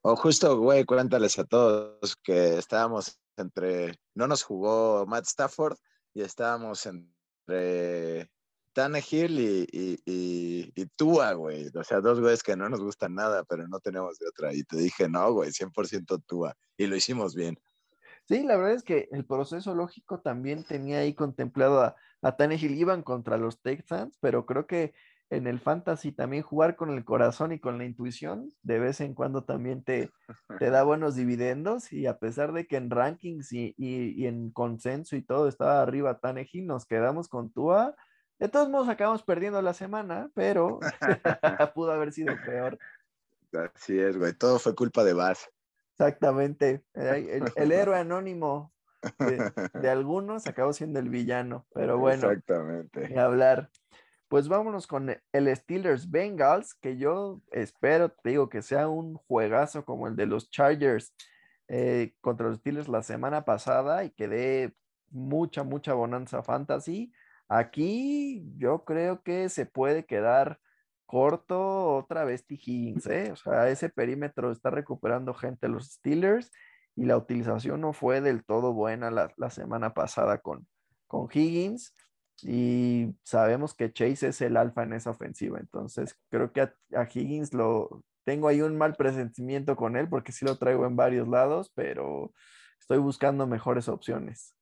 O justo, güey, cuéntales a todos que estábamos entre, no nos jugó Matt Stafford y estábamos entre Tannehill y, y, y, y Tua, güey. O sea, dos güeyes que no nos gustan nada, pero no tenemos de otra. Y te dije, no, güey, 100% Tua. Y lo hicimos bien. Sí, la verdad es que el proceso lógico también tenía ahí contemplado a, a Tannehill, iban contra los Texans, pero creo que en el fantasy también jugar con el corazón y con la intuición de vez en cuando también te, te da buenos dividendos y a pesar de que en rankings y, y, en consenso y todo estaba arriba Tannehill, nos quedamos con Tua. De todos modos acabamos perdiendo la semana, pero pudo haber sido peor. Así es, güey, todo fue culpa de Bass. Exactamente. El, héroe anónimo de, algunos acabó siendo el villano, pero bueno. Exactamente. hablar. Pues vámonos con el Steelers Bengals, que yo espero, te digo, que sea un juegazo como el de los Chargers eh, contra los Steelers la semana pasada y que dé mucha, mucha bonanza fantasy. Aquí yo creo que se puede quedar corto otra vez T. Higgins, ¿eh? O sea, ese perímetro está recuperando gente los Steelers y la utilización no fue del todo buena la, semana pasada con, con Higgins y sabemos que Chase es el alfa en esa ofensiva, entonces creo que a, a, Higgins lo tengo ahí un mal presentimiento con él porque sí lo traigo en varios lados, pero estoy buscando mejores opciones.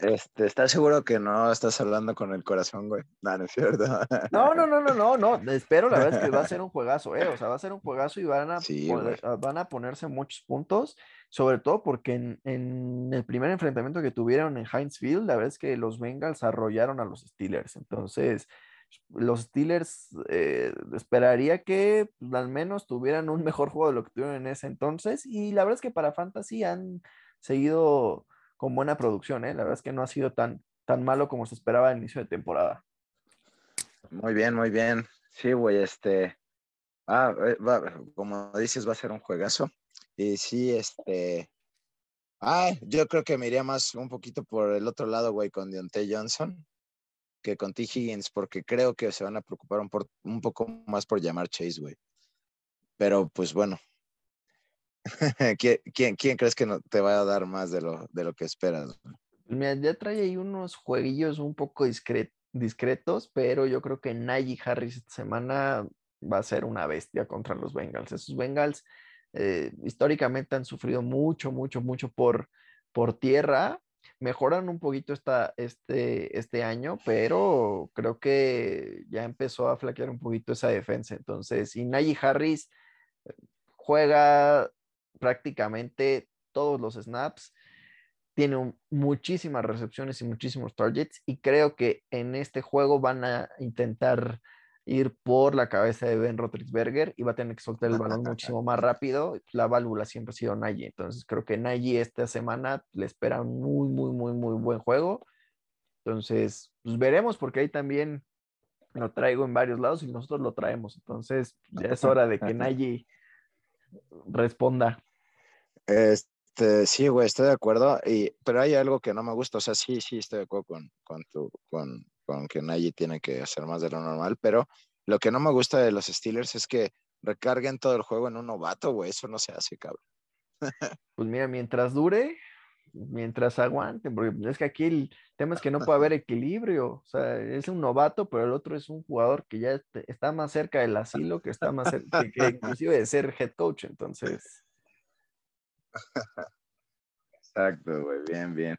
Este, ¿Estás seguro que no estás hablando con el corazón, güey? No, no es cierto. No, no, no, no, no, no. Espero, la verdad es que va a ser un juegazo, ¿eh? O sea, va a ser un juegazo y van a, van a ponerse muchos puntos, sobre todo porque en, el primer enfrentamiento que tuvieron en Heinz Field, la verdad es que los Bengals arrollaron a los Steelers. Entonces, los Steelers eh, esperaría que al menos tuvieran un mejor juego de lo que tuvieron en ese entonces. Y la verdad es que para Fantasy han seguido con buena producción, ¿eh? La verdad es que no ha sido tan, tan malo como se esperaba al inicio de temporada. Muy bien, muy bien. Sí, güey, este. Ah, eh, como dices, va a ser un juegazo. Y sí, este. Ah, yo creo que me iría más un poquito por el otro lado, güey, con Deontay Johnson que con T. Higgins, porque creo que se van a preocupar un, un poco más por llamar Chase, güey. Pero pues bueno, ¿Quién, crees que te va a dar más de lo, de lo que esperas? Ya trae ahí unos jueguillos un poco discretos, pero yo creo que Najee Harris esta semana va a ser una bestia contra los Bengals. Esos Bengals eh, históricamente han sufrido mucho, mucho, mucho por, tierra. Mejoran un poquito este, este año, pero creo que ya empezó a flaquear un poquito esa defensa. Entonces, y Najee Harris eh, juega prácticamente todos los snaps, tiene muchísimas recepciones y muchísimos targets y creo que en este juego van a intentar ir por la cabeza de Ben Roethlisberger y va a tener que soltar el balón muchísimo más rápido. La válvula siempre ha sido Nagy, entonces creo que Nagy esta semana le espera un muy, muy, muy, muy buen juego. Entonces, pues veremos porque ahí también lo traigo en varios lados y nosotros lo traemos. Entonces, ya es hora de que Nagy responda. Este, sí, güey, estoy de acuerdo, y, pero hay algo que no me gusta, o sea, sí, sí, estoy de acuerdo con, con, tu, con, con que Nagy tiene que hacer más de lo normal, pero lo que no me gusta de los Steelers es que recarguen todo el juego en un novato, güey, eso no se hace, cabrón. Pues mira, mientras dure, mientras aguanten, porque es que aquí el tema es que no puede haber equilibrio. O sea, es un novato, pero el otro es un jugador que ya está más cerca del asilo, que está más cerca, que, inclusive de ser head coach. Entonces. Exacto, güey, bien, bien.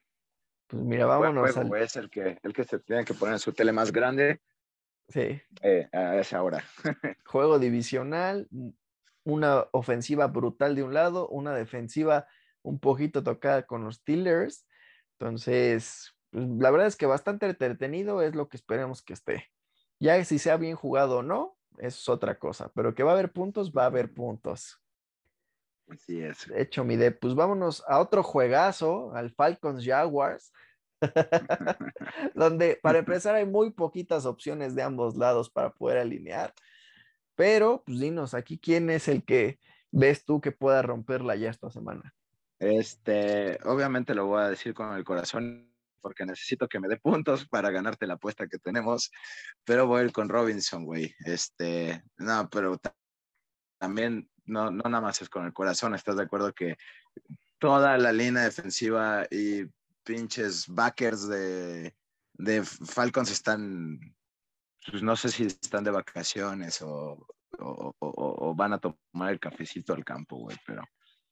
Pues mira, vámonos. al... Es el que, el que se tiene que poner su tele más grande. Sí. Eh, a esa hora. Juego divisional, una ofensiva brutal de un lado, una defensiva un poquito tocada con los Steelers. Entonces, pues, la verdad es que bastante entretenido es lo que esperemos que esté. Ya si sea bien jugado o no, es otra cosa, pero que va a haber puntos, va a haber puntos. Así es. De hecho, mi de, pues vámonos a otro juegazo, al Falcons Jaguars, donde para empezar hay muy poquitas opciones de ambos lados para poder alinear. Pero, pues dinos, aquí quién es el que ves tú que pueda romperla ya esta semana. Este, obviamente lo voy a decir con el corazón porque necesito que me dé puntos para ganarte la apuesta que tenemos, pero voy a ir con Robinson, güey. Este, no, pero también no, no nada más es con el corazón, ¿estás de acuerdo que toda la línea defensiva y pinches backers de, de Falcons están pues no sé si están de vacaciones o, van a tomar el cafecito al campo, güey, pero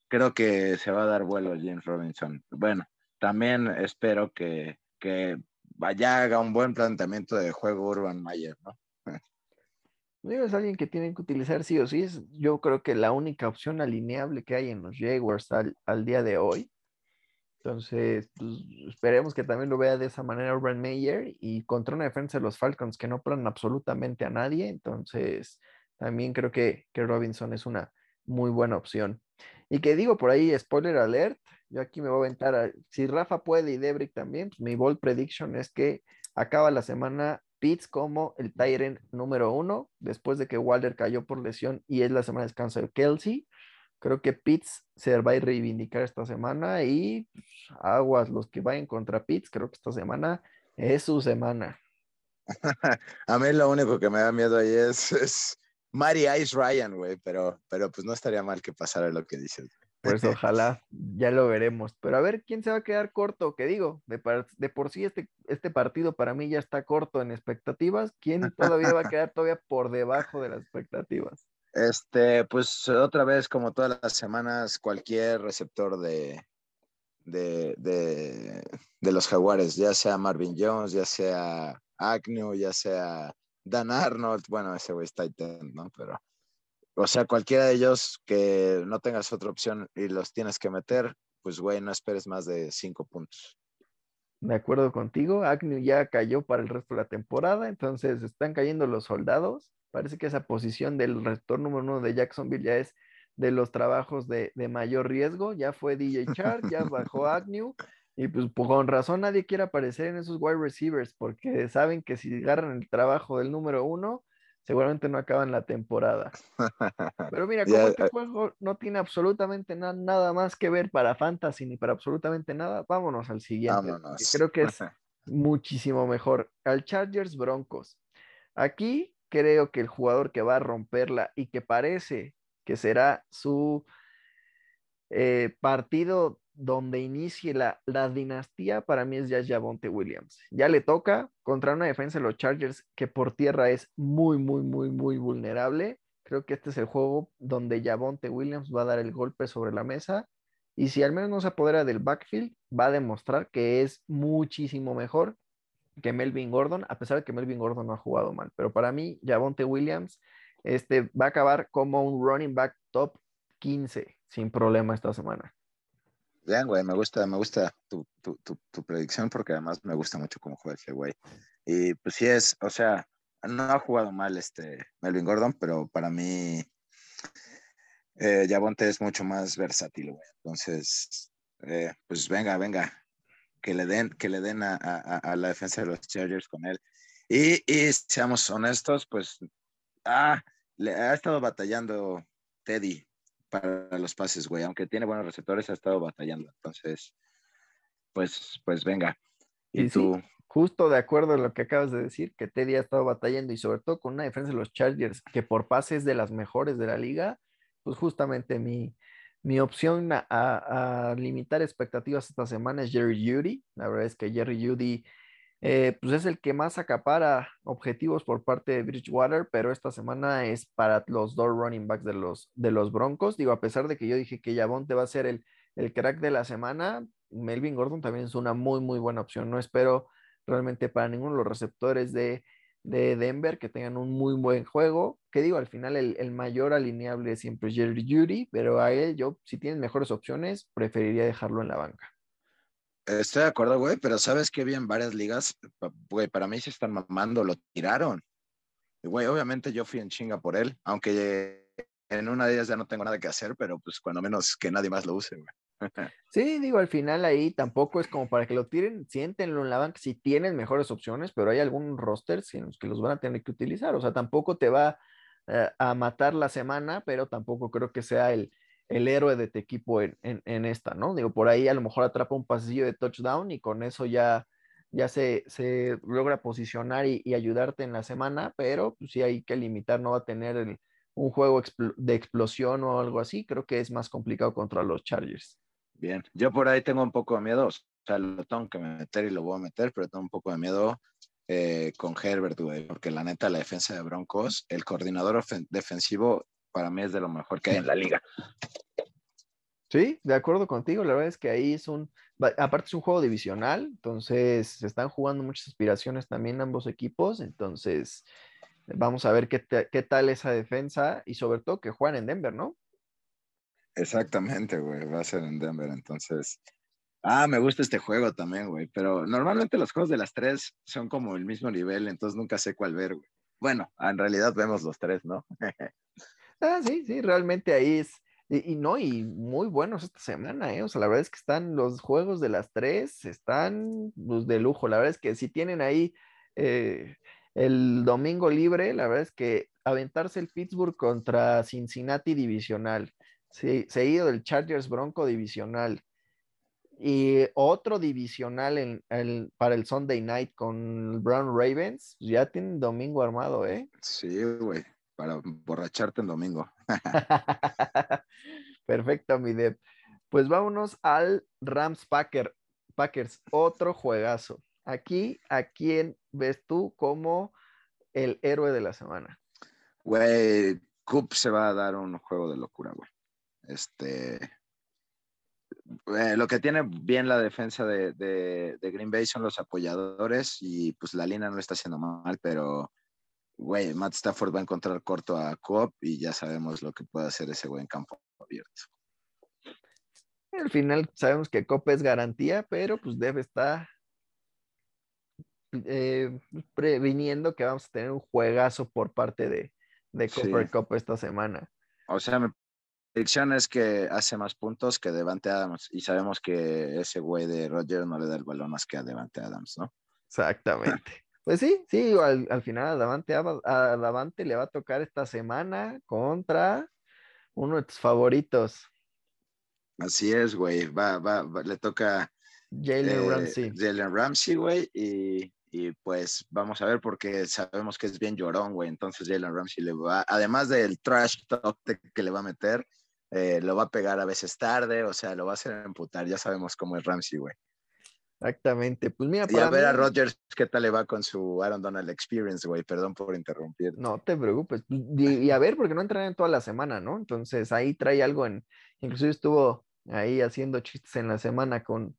creo que se va a dar vuelo James Robinson. Bueno, también espero que, que vaya haga un buen planteamiento de juego Urban Mayer, ¿no? Digo, es alguien que tienen que utilizar sí o sí. Es, yo creo que la única opción alineable que hay en los Jaguars al, al día de hoy. Entonces, pues, esperemos que también lo vea de esa manera Urban Meyer y contra una defensa de los Falcons que no paran absolutamente a nadie. Entonces, también creo que, que Robinson es una muy buena opción. Y que digo por ahí, spoiler alert, yo aquí me voy a aventar, si Rafa puede y Debrick también, pues mi bold prediction es que acaba la semana Pitts como el Tyrant número uno, después de que Walder cayó por lesión y es la semana de descanso de Kelsey. Creo que Pitts se va a reivindicar esta semana y pues, aguas los que vayan contra Pitts. Creo que esta semana es su semana. a mí lo único que me da miedo ahí es, es Mary Ice Ryan, güey, pero, pero pues no estaría mal que pasara lo que dices. Pues ojalá, ya lo veremos. Pero a ver quién se va a quedar corto, que digo, de, de, por sí este, este partido para mí ya está corto en expectativas. ¿Quién todavía va a quedar todavía por debajo de las expectativas? Este, pues otra vez, como todas las semanas, cualquier receptor de, de, de, los jaguares, ya sea Marvin Jones, ya sea Agnew, ya sea Dan Arnold, bueno, ese güey está Titan, ¿no? Pero, o sea, cualquiera de ellos que no tengas otra opción y los tienes que meter, pues, güey, no esperes más de cinco puntos. De acuerdo contigo, Agnew ya cayó para el resto de la temporada, entonces están cayendo los soldados Parece que esa posición del receptor número uno de Jacksonville ya es de los trabajos de, mayor riesgo. Ya fue DJ Chark, ya bajó Agnew. Y pues, pues, con razón nadie quiere aparecer en esos wide receivers porque saben que si agarran el trabajo del número uno, seguramente no acaban la temporada. Pero mira, como este eh juego no tiene absolutamente nada más que ver para fantasy ni para absolutamente nada, vámonos al siguiente. Creo que es muchísimo mejor. Al Chargers Broncos. Aquí creo que el jugador que va a romperla y que parece que será su eh, partido donde inicie la, dinastía, para mí es ya Javonte Williams. Ya le toca contra una defensa de los Chargers que por tierra es muy, muy, muy, muy vulnerable. Creo que este es el juego donde Javonte Williams va a dar el golpe sobre la mesa. Y si al menos no se apodera del backfield, va a demostrar que es muchísimo mejor que Melvin Gordon, a pesar de que Melvin Gordon no ha jugado mal. Pero para mí, Javonte Williams este, va a acabar como un running back top 15 sin problema esta semana. Bien, güey, me gusta, me gusta tu, predicción porque además me gusta mucho cómo juega ese güey. Y pues sí es, o sea, no ha jugado mal este Melvin Gordon, pero para mí eh, es mucho más versátil, güey. Entonces, eh, pues venga, venga, que le den, que le den a, la defensa de los Chargers con él. Y, seamos honestos, pues ah, le ha estado batallando Teddy para los pases, güey. Aunque tiene buenos receptores, ha estado batallando. Entonces, pues, pues venga. Y, tú. justo de acuerdo a lo que acabas de decir, que Teddy ha estado batallando y sobre todo con una defensa de los Chargers que por pases de las mejores de la liga, pues justamente mi, Mi opción a, limitar expectativas esta semana es Jerry Judy. La verdad es que Jerry Judy eh, pues es el que más acapara objetivos por parte de Bridgewater, pero esta semana es para los dos running backs de los, de los Broncos. Digo, a pesar de que yo dije que Yavonte va a ser el, el crack de la semana, Melvin Gordon también es una muy, muy buena opción. No espero realmente para ninguno de los receptores de, Denver que tengan un muy buen juego. Que digo, al final el, mayor alineable siempre es Jerry Judy, pero a él yo, si tienen mejores opciones, preferiría dejarlo en la banca. Estoy de acuerdo, güey, pero sabes que vi en varias ligas, güey, para mí se están mamando, lo tiraron. Güey, obviamente yo fui en chinga por él, aunque en una de ellas ya no tengo nada que hacer, pero pues cuando menos que nadie más lo use, güey. Sí, digo, al final ahí tampoco es como para que lo tiren, siéntenlo en la banca si tienen mejores opciones, pero hay algunos rosters en los que los van a tener que utilizar, o sea, tampoco te va eh, a matar la semana, pero tampoco creo que sea el, el héroe de tu equipo en, esta, ¿no? Digo, por ahí a lo mejor atrapa un pasillo de touchdown y con eso ya, ya se, se logra posicionar y, ayudarte en la semana, pero pues sí hay que limitar, no va a tener un juego de explosión o algo así, creo que es más complicado contra los Chargers. Bien, yo por ahí tengo un poco de miedo, o sea, lo tengo que meter y lo voy a meter, pero tengo un poco de miedo eh, con Herbert, güey, porque la neta, la defensa de Broncos, el coordinador defensivo para mí es de lo mejor que hay en la liga. Sí, de acuerdo contigo. La verdad es que ahí es un, aparte es un juego divisional, entonces se están jugando muchas aspiraciones también ambos equipos, entonces vamos a ver qué, qué tal esa defensa y sobre todo que juegan en Denver, ¿no? Exactamente, güey, va a ser en Denver, entonces. Ah, me gusta este juego también, güey, pero normalmente los juegos de las tres son como el mismo nivel, entonces nunca sé cuál ver, güey. Bueno, en realidad vemos los tres, ¿no? Ah, sí, sí, realmente ahí es. Y, no, y muy buenos esta semana, ¿eh? O sea, la verdad es que están los juegos de las tres, están pues, de lujo. La verdad es que si tienen ahí eh, el domingo libre, la verdad es que aventarse el Pittsburgh contra Cincinnati divisional, sí, seguido del Chargers Bronco divisional, y otro divisional en, para el Sunday night con Brown Ravens, pues, ya tienen domingo armado, ¿eh? Sí, güey para borracharte el domingo. Perfecto, mi Deb. Pues vámonos al Rams Packer, Packers, otro juegazo. Aquí, ¿a quién ves tú como el héroe de la semana? Güey, Coop se va a dar un juego de locura, güey. Este. lo que tiene bien la defensa de, de, Green Bay son los apoyadores y pues la línea no está haciendo mal, pero güey, Matt Stafford va a encontrar corto a Coop y ya sabemos lo que puede hacer ese güey en campo abierto. Al final sabemos que Coop es garantía, pero pues debe estar eh, previniendo que vamos a tener un juegazo por parte de, de Cooper Cup esta semana. O sea, mi predicción es que hace más puntos que Devante Adams y sabemos que ese güey de Roger no le da el balón más que a Devante Adams, ¿no? Exactamente. Pues sí, sí, al, final a Davante, le va a tocar esta semana contra uno de tus favoritos. Así es, güey. Va, va, le toca Jalen eh, Ramsey. Jalen Ramsey, güey. Y, pues vamos a ver porque sabemos que es bien llorón, güey. Entonces Jalen Ramsey le va, además del trash talk que le va a meter, eh, lo va a pegar a veces tarde, o sea, lo va a hacer emputar. Ya sabemos cómo es Ramsey, güey. Exactamente. Pues mira, y a ver a Rodgers qué tal le va con su Aaron Donald Experience, güey. Perdón por interrumpir. No te preocupes. Y, a ver, porque no en toda la semana, ¿no? Entonces ahí trae algo en. Inclusive estuvo ahí haciendo chistes en la semana con,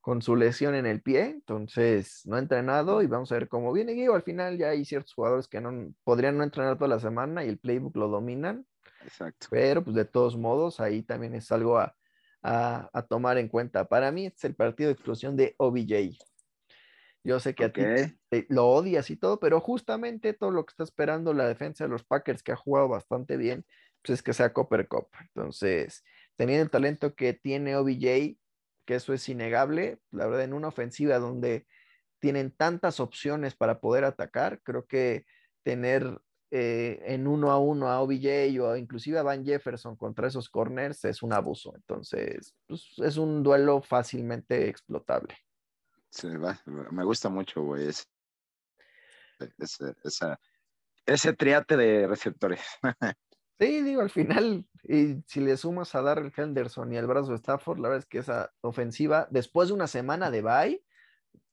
con su lesión en el pie. Entonces no ha entrenado y vamos a ver cómo viene. Y al final ya hay ciertos jugadores que no podrían no entrenar toda la semana y el playbook lo dominan. Exacto. Pero pues de todos modos, ahí también es algo a a, tomar en cuenta. Para mí es el partido de explosión de OBJ. Yo sé que a ti lo odias y todo, pero justamente todo lo que está esperando la defensa de los Packers, que ha jugado bastante bien, pues es que sea Copper Cup. Entonces, teniendo el talento que tiene OBJ, que eso es innegable, la verdad, en una ofensiva donde tienen tantas opciones para poder atacar, creo que tener eh, en uno a uno a OBJ o inclusive a Van Jefferson contra esos corners es un abuso. Entonces, pues, es un duelo fácilmente explotable. Sí, me gusta mucho, güey. Ese, ese triate de receptores. Sí, digo, al final, y si le sumas a Darrell Henderson y al brazo de Stafford, la verdad es que esa ofensiva, después de una semana de bye,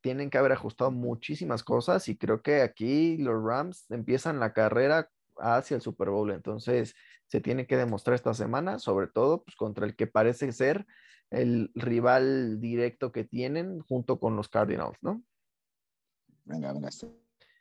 tienen que haber ajustado muchísimas cosas y creo que aquí los Rams empiezan la carrera hacia el Super Bowl. Entonces, se tiene que demostrar esta semana, sobre todo pues, contra el que parece ser el rival directo que tienen junto con los Cardinals, ¿no? Venga, venga.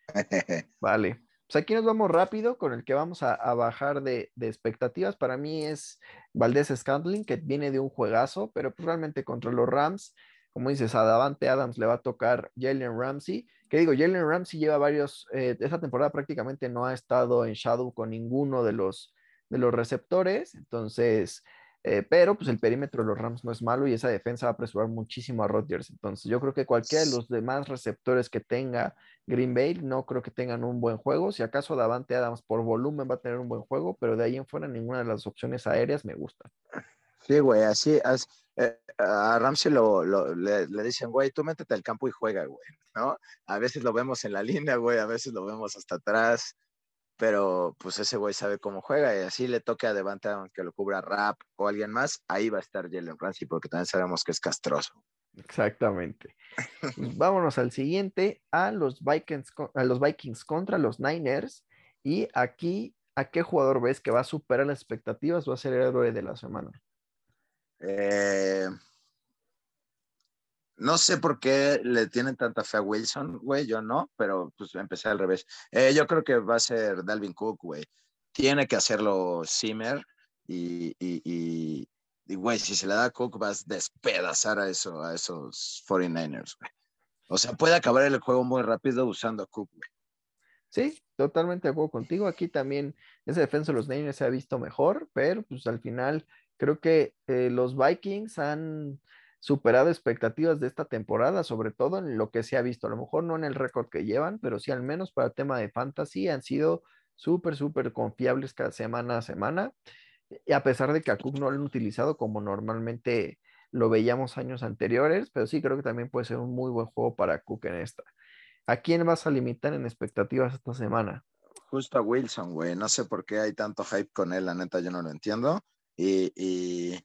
vale. Pues aquí nos vamos rápido con el que vamos a, bajar de, expectativas. Para mí es Valdés Scantling, que viene de un juegazo, pero pues realmente contra los Rams, como dices, a Davante Adams le va a tocar Jalen Ramsey. Que digo, Jalen Ramsey lleva varios, eh, esta temporada prácticamente no ha estado en Shadow con ninguno de los, de los receptores. Entonces, eh, pero pues el perímetro de los Rams no es malo y esa defensa va a apresurar muchísimo a Rodgers. Entonces yo creo que cualquiera de los demás receptores que tenga Green Bay no creo que tengan un buen juego. Si acaso Davante Adams por volumen va a tener un buen juego, pero de ahí en fuera ninguna de las opciones aéreas me gusta. Sí, güey, así, eh, a Ramsey lo, le, dicen, güey, tú métete al campo y juega, güey, ¿no? A veces lo vemos en la línea, güey, a veces lo vemos hasta atrás, pero pues ese güey sabe cómo juega y así le toque a Devante que lo cubra Rap o alguien más, ahí va a estar Jalen Ramsey porque también sabemos que es castroso. Exactamente. Vámonos al siguiente, a los, Vikings, a los Vikings contra los Niners. Y aquí, ¿a qué jugador ves que va a superar las expectativas? Va a ser el héroe de la semana. Eh, no sé por qué le tienen tanta fe a Wilson, güey, yo no, pero pues empecé al revés. Eh, yo creo que va a ser Dalvin Cook, güey. Tiene que hacerlo Zimmer y, y, güey, si se le da a Cook vas a despedazar a, eso, a esos 49ers, güey. O sea, puede acabar el juego muy rápido usando a Cook, güey. Sí, totalmente de acuerdo contigo. Aquí también esa defensa de los Niners se ha visto mejor, pero pues al final creo que eh, los Vikings han superado expectativas de esta temporada, sobre todo en lo que se ha visto. A lo mejor no en el récord que llevan, pero sí al menos para el tema de fantasy han sido súper, súper confiables cada semana a semana. Y a pesar de que a Cook no lo han utilizado como normalmente lo veíamos años anteriores, pero sí creo que también puede ser un muy buen juego para Cook en esta. ¿A quién vas a limitar en expectativas esta semana? Justo a Wilson, güey. No sé por qué hay tanto hype con él, la neta, yo no lo entiendo. Y,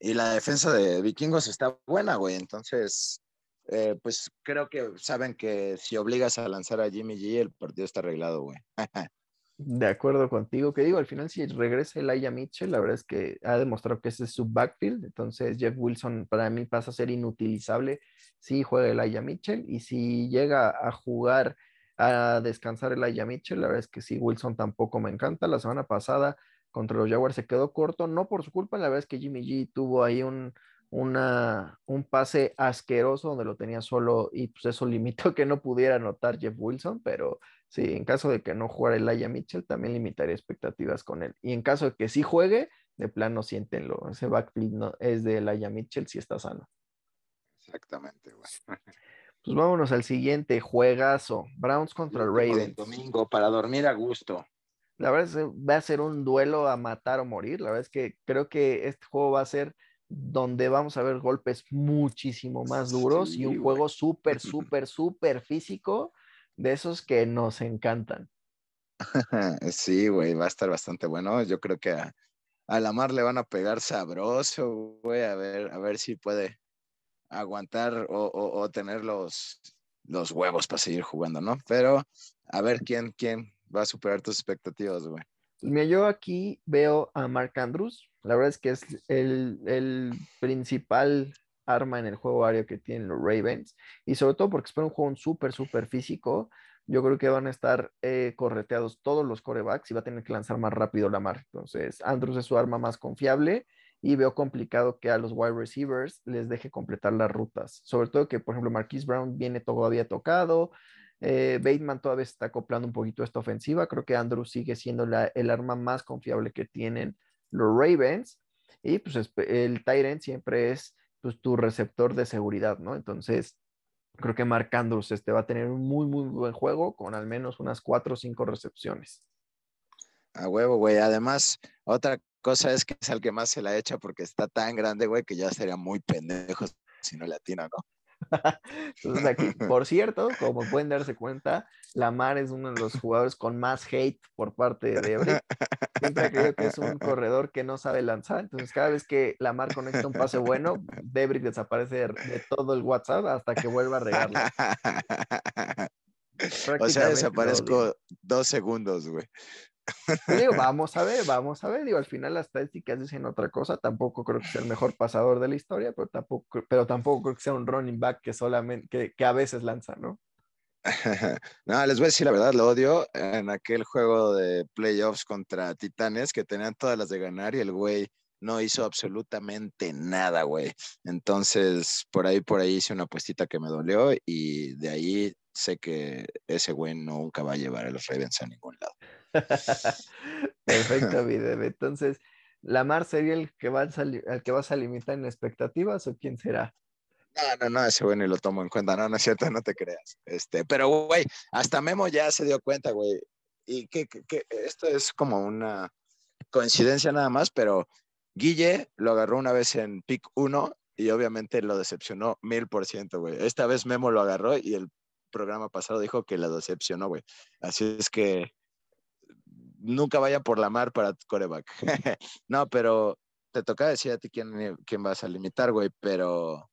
y la defensa de Vikingos está buena, güey. Entonces, eh, pues creo que saben que si obligas a lanzar a Jimmy G, el partido está arreglado, güey. de acuerdo contigo, que digo, al final si regresa Elijah Mitchell, la verdad es que ha demostrado que ese es su backfield, entonces Jeff Wilson para mí pasa a ser inutilizable si juega Elijah Mitchell y si llega a jugar a descansar Elijah Mitchell, la verdad es que sí, Wilson tampoco me encanta. La semana pasada contra los Jaguars se quedó corto, no por su culpa, la verdad es que Jimmy G tuvo ahí un, una, un pase asqueroso donde lo tenía solo y pues eso limitó que no pudiera anotar Jeff Wilson, pero sí, en caso de que no jugara Elijah Mitchell, también limitaría expectativas con él. Y en caso de que sí juegue, de plano siéntenlo, ese backfield no, es de Elijah Mitchell si está sano. Exactamente, güey. Pues vámonos al siguiente juegazo, Browns contra Ravens. Domingo para dormir a gusto. La verdad es que va a ser un duelo a matar o morir. La verdad es que creo que este juego va a ser donde vamos a ver golpes muchísimo más duros y un juego súper, súper, súper físico de esos que nos encantan. Sí, güey, va a estar bastante bueno. Yo creo que a, a Lamar le van a pegar sabroso, güey, a ver, a ver si puede aguantar o, o tener los, los huevos para seguir jugando, ¿no? Pero a ver quién, quién, va a superar tus expectativas, güey? Mira, yo aquí veo a Mark Andrews. La verdad es que es el, principal arma en el juego aéreo que tienen los Ravens. Y sobre todo porque es un juego súper, súper físico. Yo creo que van a estar eh, correteados todos los corebacks y va a tener que lanzar más rápido la mar. Entonces, Andrews es su arma más confiable y veo complicado que a los wide receivers les deje completar las rutas. Sobre todo que, por ejemplo, Marquise Brown viene todavía tocado, eh, Bateman todavía está acoplando un poquito esta ofensiva. Creo que Andrew sigue siendo el arma más confiable que tienen los Ravens. Y pues el Tyrant siempre es pues, tu receptor de seguridad, ¿no? Entonces, creo que Mark Andrews este, va a tener un muy, muy buen juego con al menos unas cuatro o cinco recepciones. A huevo, güey. Además, otra cosa es que es al que más se la echa porque está tan grande, güey, que ya sería muy pendejo si no le atina, ¿no? Entonces aquí, por cierto, como pueden darse cuenta, Lamar es uno de los jugadores con más hate por parte de Debrick. Siempre creo que es un corredor que no sabe lanzar. Entonces, cada vez que Lamar conecta un pase bueno, Debrick desaparece de todo el WhatsApp hasta que vuelva a regarlo. O sea, desaparezco dos segundos, güey. Digo, vamos a ver, vamos a ver. Digo, al final las estadísticas dicen otra cosa. Tampoco creo que sea el mejor pasador de la historia, pero tampoco, pero tampoco creo que sea un running back que solamente, que, a veces lanza, ¿no? no, les voy a decir la verdad, lo odio. En aquel juego de playoffs contra Titanes, que tenían todas las de ganar y el güey no hizo absolutamente nada, güey. Entonces, por ahí, por ahí hice una puestita que me dolió y de ahí sé que ese güey nunca va a llevar a los Ravens a ningún lado. Perfecto, video. Entonces, ¿Lamar sería el que, vas a, el que vas a limitar en expectativas o quién será? No, no, no, ese güey ni lo tomo en cuenta. No, no es cierto, no te creas. Este, pero, güey, hasta Memo ya se dio cuenta, güey. Y que, que, esto es como una coincidencia nada más, pero Guille lo agarró una vez en pick 1 y obviamente lo decepcionó mil por ciento, güey. Esta vez Memo lo agarró y el programa pasado dijo que la decepcionó, güey. Así es que nunca vaya por la mar para coreback. no, pero te toca decir a ti quién, quién vas a limitar, güey, pero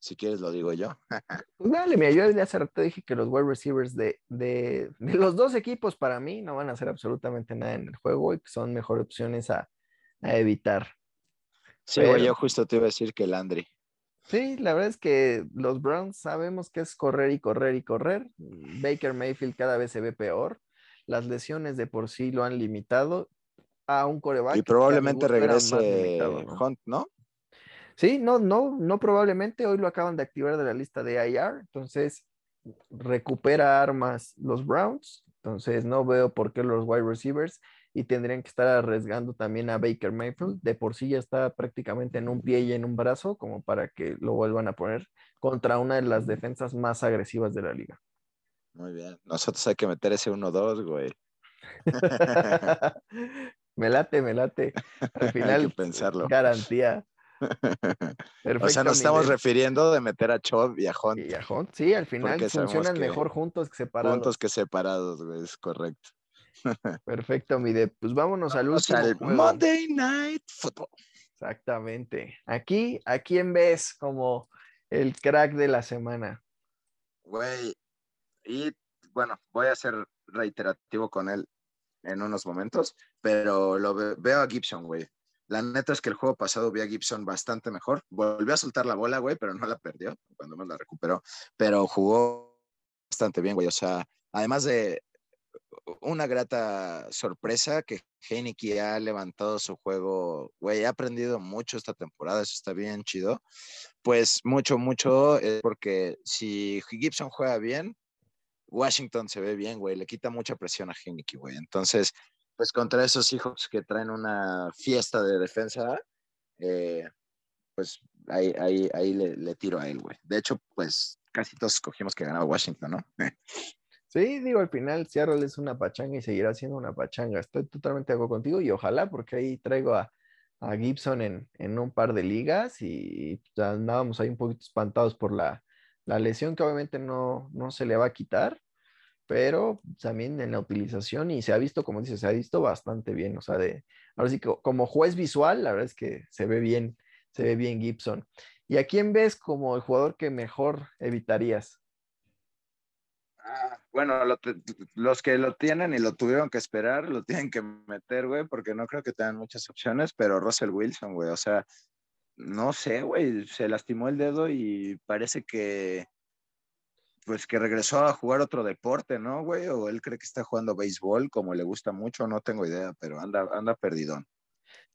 si quieres lo digo yo. pues dale, mira, yo desde hace rato dije que los wide receivers de, de, de, los dos equipos para mí no van a hacer absolutamente nada en el juego y que son mejores opciones a, a evitar. Sí, güey, yo justo te iba a decir que Landry. Sí, la verdad es que los Browns sabemos que es correr y correr y correr. Baker Mayfield cada vez se ve peor. Las lesiones de por sí lo han limitado a un coreback. Y probablemente regrese Hunt, ¿no? Sí, no, no, no probablemente. Hoy lo acaban de activar de la lista de IR. Entonces, recupera armas los Browns. Entonces, no veo por qué los wide receivers y tendrían que estar arriesgando también a Baker Mayfield. De por sí ya está prácticamente en un pie y en un brazo, como para que lo vuelvan a poner contra una de las defensas más agresivas de la liga. Muy bien. Nosotros hay que meter ese 1-2, güey. me late, me late. Al final, hay que pensarlo. garantía. o sea, nos estamos refiriendo de meter a Chod y a Hunt. Y a Hunt, sí, al final funcionan mejor juntos que separados. Juntos que separados, güey, es correcto. Perfecto, Mide. Pues vámonos al último. Al Monday Night Football. Exactamente. Aquí, ¿a quién ves como el crack de la semana? Güey, y bueno, voy a ser reiterativo con él en unos momentos, pero lo veo a Gibson, güey. La neta es que el juego pasado vi a Gibson bastante mejor. Volvió a soltar la bola, güey, pero no la perdió cuando me la recuperó. Pero jugó bastante bien, güey. O sea, además de una grata sorpresa que Heineke ha levantado su juego, güey, ha aprendido mucho esta temporada, eso está bien chido. Pues mucho, mucho, es porque si Gibson juega bien, Washington se ve bien, güey, le quita mucha presión a Heineke, güey. Entonces, pues contra esos hijos que traen una fiesta de defensa, eh, pues ahí, ahí, ahí le, le tiro a él, güey. De hecho, pues casi todos escogimos que ganaba Washington, ¿no? Sí, digo, al final Seattle es una pachanga y seguirá siendo una pachanga. Estoy totalmente de acuerdo contigo y ojalá, porque ahí traigo a, Gibson en, un par de ligas y andábamos ahí un poquito espantados por la, lesión que obviamente no, no, se le va a quitar, pero también en la utilización y se ha visto, como dices, se ha visto bastante bien. O sea, de, ahora sí que como juez visual, la verdad es que se ve bien, se ve bien Gibson. ¿Y a quién ves como el jugador que mejor evitarías? Ah, bueno, los que lo tienen y lo tuvieron que esperar, lo tienen que meter, güey, porque no creo que tengan muchas opciones, pero Russell Wilson, güey, o sea, no sé, güey, se lastimó el dedo y parece que, pues que regresó a jugar otro deporte, ¿no, güey? O él cree que está jugando béisbol, como le gusta mucho, no tengo idea, pero anda, anda perdidón.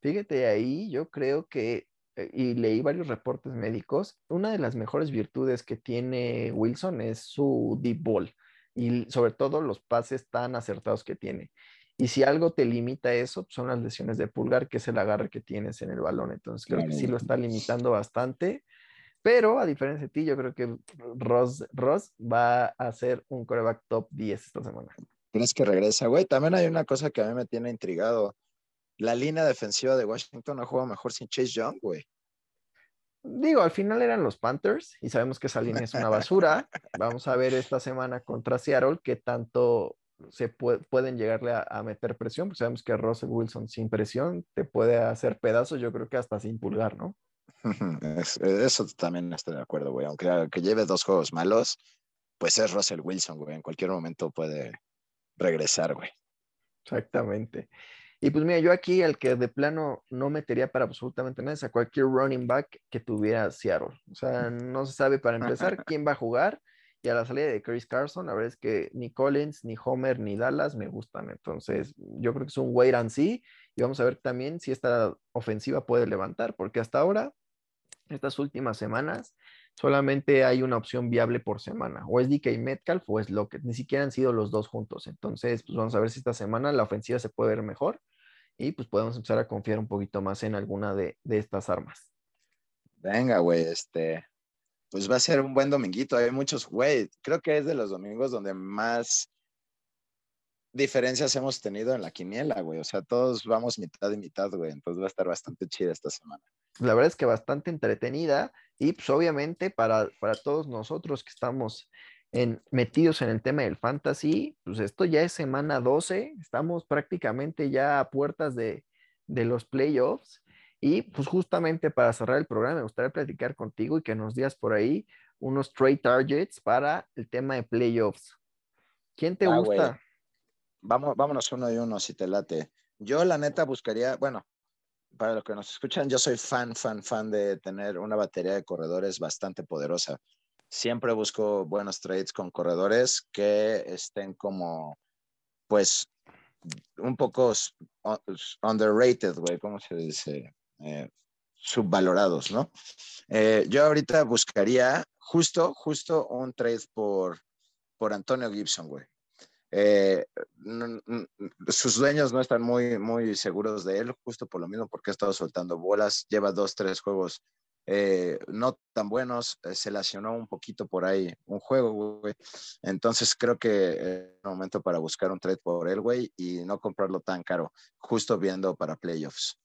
Fíjate ahí, yo creo que eh, y leí varios reportes médicos, una de las mejores virtudes que tiene Wilson es su deep ball y sobre todo los pases tan acertados que tiene. Y si algo te limita eso, pues, son las lesiones de pulgar, que es el agarre que tienes en el balón. Entonces creo que sí lo está limitando bastante. Pero a diferencia de ti, yo creo que Ross, Ross va a ser un coreback top 10 esta semana. Tienes que regresa, güey. También hay una cosa que a mí me tiene intrigado. La línea defensiva de Washington ha jugado mejor sin Chase Young, güey. Digo, al final eran los Panthers y sabemos que esa línea es una basura. Vamos a ver esta semana contra Seattle qué tanto se pueden llegarle a, meter presión, pues sabemos que Russell Wilson sin presión te puede hacer pedazos, yo creo que hasta sin pulgar, ¿no? eso también estoy de acuerdo, güey. Aunque que lleve dos juegos malos, pues es Russell Wilson, güey. En cualquier momento puede regresar, güey. Exactamente. Y pues mira, yo aquí el que de plano no metería para absolutamente nada es a cualquier running back que tuviera Seattle. O sea, no se sabe para empezar quién va a jugar. Y a la salida de Chris Carson, la verdad es que ni Collins, ni Homer, ni Dallas me gustan. Entonces, yo creo que es un wait and see. Y vamos a ver también si esta ofensiva puede levantar, porque hasta ahora, estas últimas semanas, solamente hay una opción viable por semana. O es DK Metcalf o es Lockett. Ni siquiera han sido los dos juntos. Entonces, pues vamos a ver si esta semana la ofensiva se puede ver mejor. Y pues podemos empezar a confiar un poquito más en alguna de, de estas armas. Venga, güey, este, pues va a ser un buen dominguito. Hay muchos, güey, creo que es de los domingos donde más diferencias hemos tenido en la quiniela, güey. O sea, todos vamos mitad y mitad, güey. Entonces va a estar bastante chida esta semana. La verdad es que bastante entretenida y pues obviamente para, para todos nosotros que estamos en, metidos en el tema del fantasy, pues esto ya es semana 12, estamos prácticamente ya a puertas de, de los playoffs y pues justamente para cerrar el programa, me gustaría platicar contigo y que nos digas por ahí unos trade targets para el tema de playoffs. ¿Quién te ah, gusta? Vamos, vámonos uno y uno si te late. Yo la neta buscaría, bueno, para los que nos escuchan, yo soy fan, fan, fan de tener una batería de corredores bastante poderosa. Siempre busco buenos trades con corredores que estén como, pues, un poco underrated, güey, ¿cómo se dice? Eh, subvalorados, ¿no? Eh, yo ahorita buscaría justo, justo un trade por, por Antonio Gibson, güey. Eh, sus dueños no están muy, muy seguros de él, justo por lo mismo, porque ha estado soltando bolas, lleva dos, tres juegos no tan buenos, se lesionó un poquito por ahí un juego, güey. Entonces creo que es el momento para buscar un trade por él, güey, y no comprarlo tan caro, justo viendo para playoffs.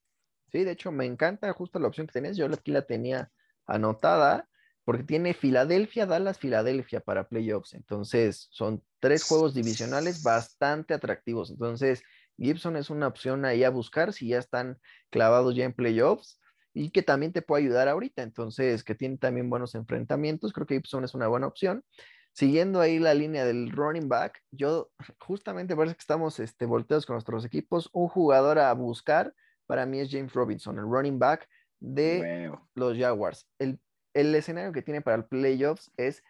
Sí, de hecho, me encanta justo la opción que tenés. Yo aquí la tenía anotada porque tiene Filadelfia, Dallas, Filadelfia para playoffs. Entonces, son tres juegos divisionales bastante atractivos. Entonces, Gibson es una opción ahí a buscar si ya están clavados ya en playoffs y que también te puede ayudar ahorita. Entonces, que tiene también buenos enfrentamientos. Creo que Gibson es una buena opción. Siguiendo ahí la línea del running back, yo justamente parece que estamos este, volteados con nuestros equipos. Un jugador a buscar para mí es James Robinson, el running back de los Jaguars. El, escenario que tiene para el playoffs es,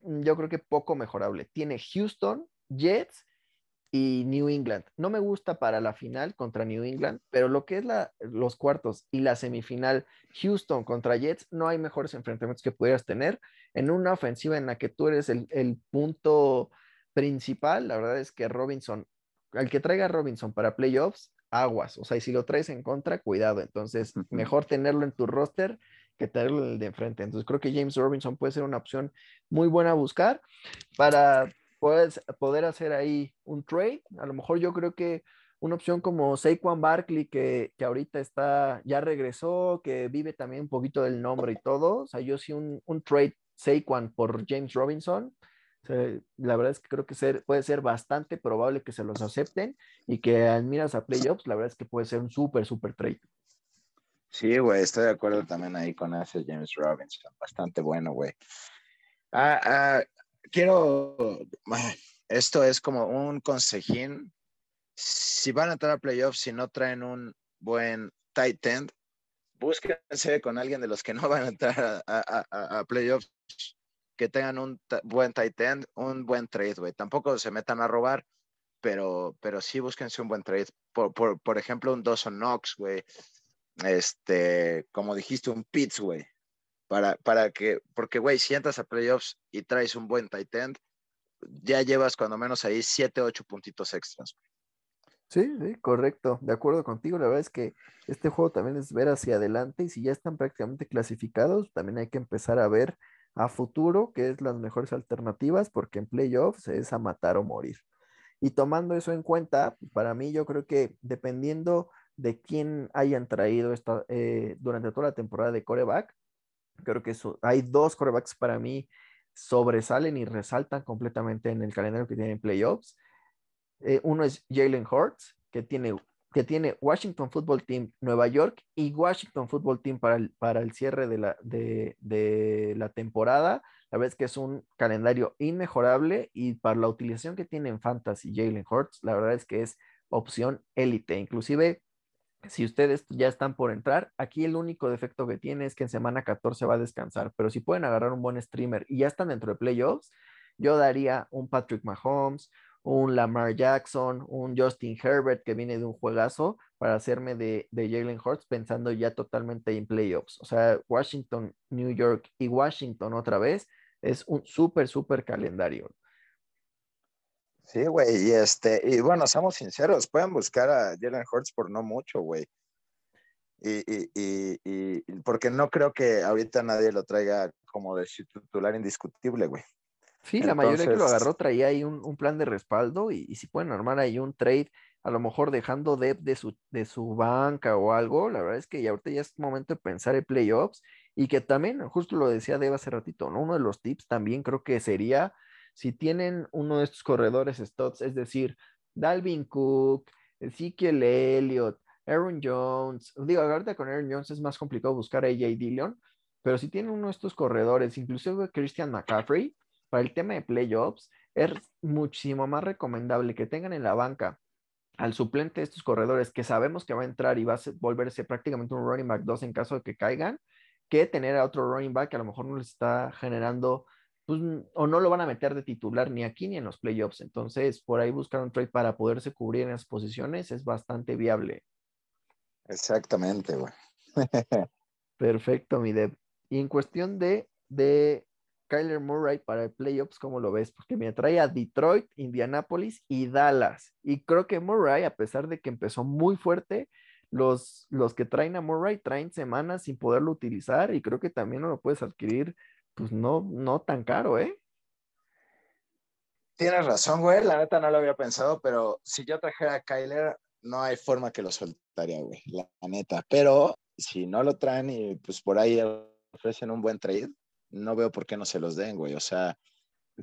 mm, yo creo que poco mejorable. Tiene Houston, Jets y New England. No me gusta para la final contra New England, pero lo que es la, los cuartos y la semifinal Houston contra Jets, no hay mejores enfrentamientos que pudieras tener en una ofensiva en la que tú eres el, el punto principal. La verdad es que Robinson, al que traiga Robinson para playoffs, aguas. O sea, y si lo traes en contra, cuidado. Entonces, mejor tenerlo en tu roster que tenerlo en el de enfrente. Entonces, creo que James Robinson puede ser una opción muy buena a buscar para poder, poder hacer ahí un trade. A lo mejor yo creo que una opción como Saquon Barkley, que, que ahorita está, ya regresó, que vive también un poquito del nombre y todo. O sea, yo sí un, un trade Saquon por James Robinson la verdad es que creo que puede ser bastante probable que se los acepten y que al miras a playoffs, la verdad es que puede ser un súper, súper trade. Sí, güey, estoy de acuerdo también ahí con ese James Robinson, bastante bueno, güey. Ah, ah, quiero, esto es como un consejín. Si van a entrar a playoffs, si no traen un buen tight end, búsquense con alguien de los que no van a entrar a playoffs que tengan un buen tight end, un buen trade, güey. Tampoco se metan a robar, pero, pero sí búsquense un buen trade. Por, por, por ejemplo, un Dawson Knox, güey. Este, como dijiste, un Pitts, güey. Para, para que, porque, güey, si entras a playoffs y traes un buen tight end, ya llevas cuando menos ahí 7, 8 puntitos extras. Sí, sí, correcto. De acuerdo contigo. La verdad es que este juego también es ver hacia adelante y si ya están prácticamente clasificados, también hay que empezar a ver a futuro, que es las mejores alternativas, porque en playoffs es a matar o morir. Y tomando eso en cuenta, para mí yo creo que dependiendo de quién hayan traído esta, eh, durante toda la temporada de coreback, Creo que hay dos corebacks para mí sobresalen y resaltan completamente en el calendario que tienen playoffs. Eh, uno es Jalen Hurts, que tiene, que tiene Washington Football Team Nueva York y Washington Football Team para el, para el cierre de la, de, de la temporada. La verdad es que es un calendario inmejorable y para la utilización que tiene en Fantasy Jalen Hurts, la verdad es que es opción élite. Inclusive si ustedes ya están por entrar, aquí el único defecto que tiene es que en semana 14 va a descansar, pero si pueden agarrar un buen streamer y ya están dentro de playoffs, yo daría un Patrick Mahomes, un Lamar Jackson, un Justin Herbert que viene de un juegazo para hacerme de, de Jalen Hurts pensando ya totalmente en playoffs. O sea, Washington, New York y Washington otra vez es un súper, súper calendario. Sí, güey, y este, y bueno, seamos sinceros, pueden buscar a Jalen Hurts por no mucho, güey. Y, y, y, y, porque no creo que ahorita nadie lo traiga como de titular indiscutible, güey. Sí, la mayoría que lo agarró traía ahí un, un plan de respaldo y, si pueden armar ahí un trade, a lo mejor dejando depth de su, de su banca o algo, la verdad es que ya ahorita ya es momento de pensar en playoffs y que también, justo lo decía Deb hace ratito, ¿no? Uno de los tips también creo que sería si tienen uno de estos corredores studs, es decir, Dalvin Cook, Ezekiel Elliott, Aaron Jones, digo, ahorita con Aaron Jones es más complicado buscar a AJ Dillon, pero si tienen uno de estos corredores, inclusive Christian McCaffrey, para el tema de playoffs, es muchísimo más recomendable que tengan en la banca al suplente de estos corredores que sabemos que va a entrar y va a volverse prácticamente un running back 2 en caso de que caigan, que tener a otro running back que a lo mejor no les está generando pues, o no lo van a meter de titular ni aquí ni en los playoffs. Entonces, por ahí buscar un trade para poderse cubrir en las posiciones es bastante viable. Exactamente, güey. Perfecto, mi Deb. Y en cuestión de, de Kyler Murray para el playoffs, ¿cómo lo ves? Porque me trae a Detroit, Indianapolis y Dallas. Y creo que Murray, a pesar de que empezó muy fuerte, los, los que traen a Murray traen semanas sin poderlo utilizar y creo que también no lo puedes adquirir pues no, no tan caro, ¿eh? Tienes razón, güey. La neta no lo había pensado, pero si yo trajera a Kyler, no hay forma que lo soltaría, güey. La, neta. Pero si no lo traen y pues por ahí ofrecen un buen trade, no veo por qué no se los den, güey. O sea,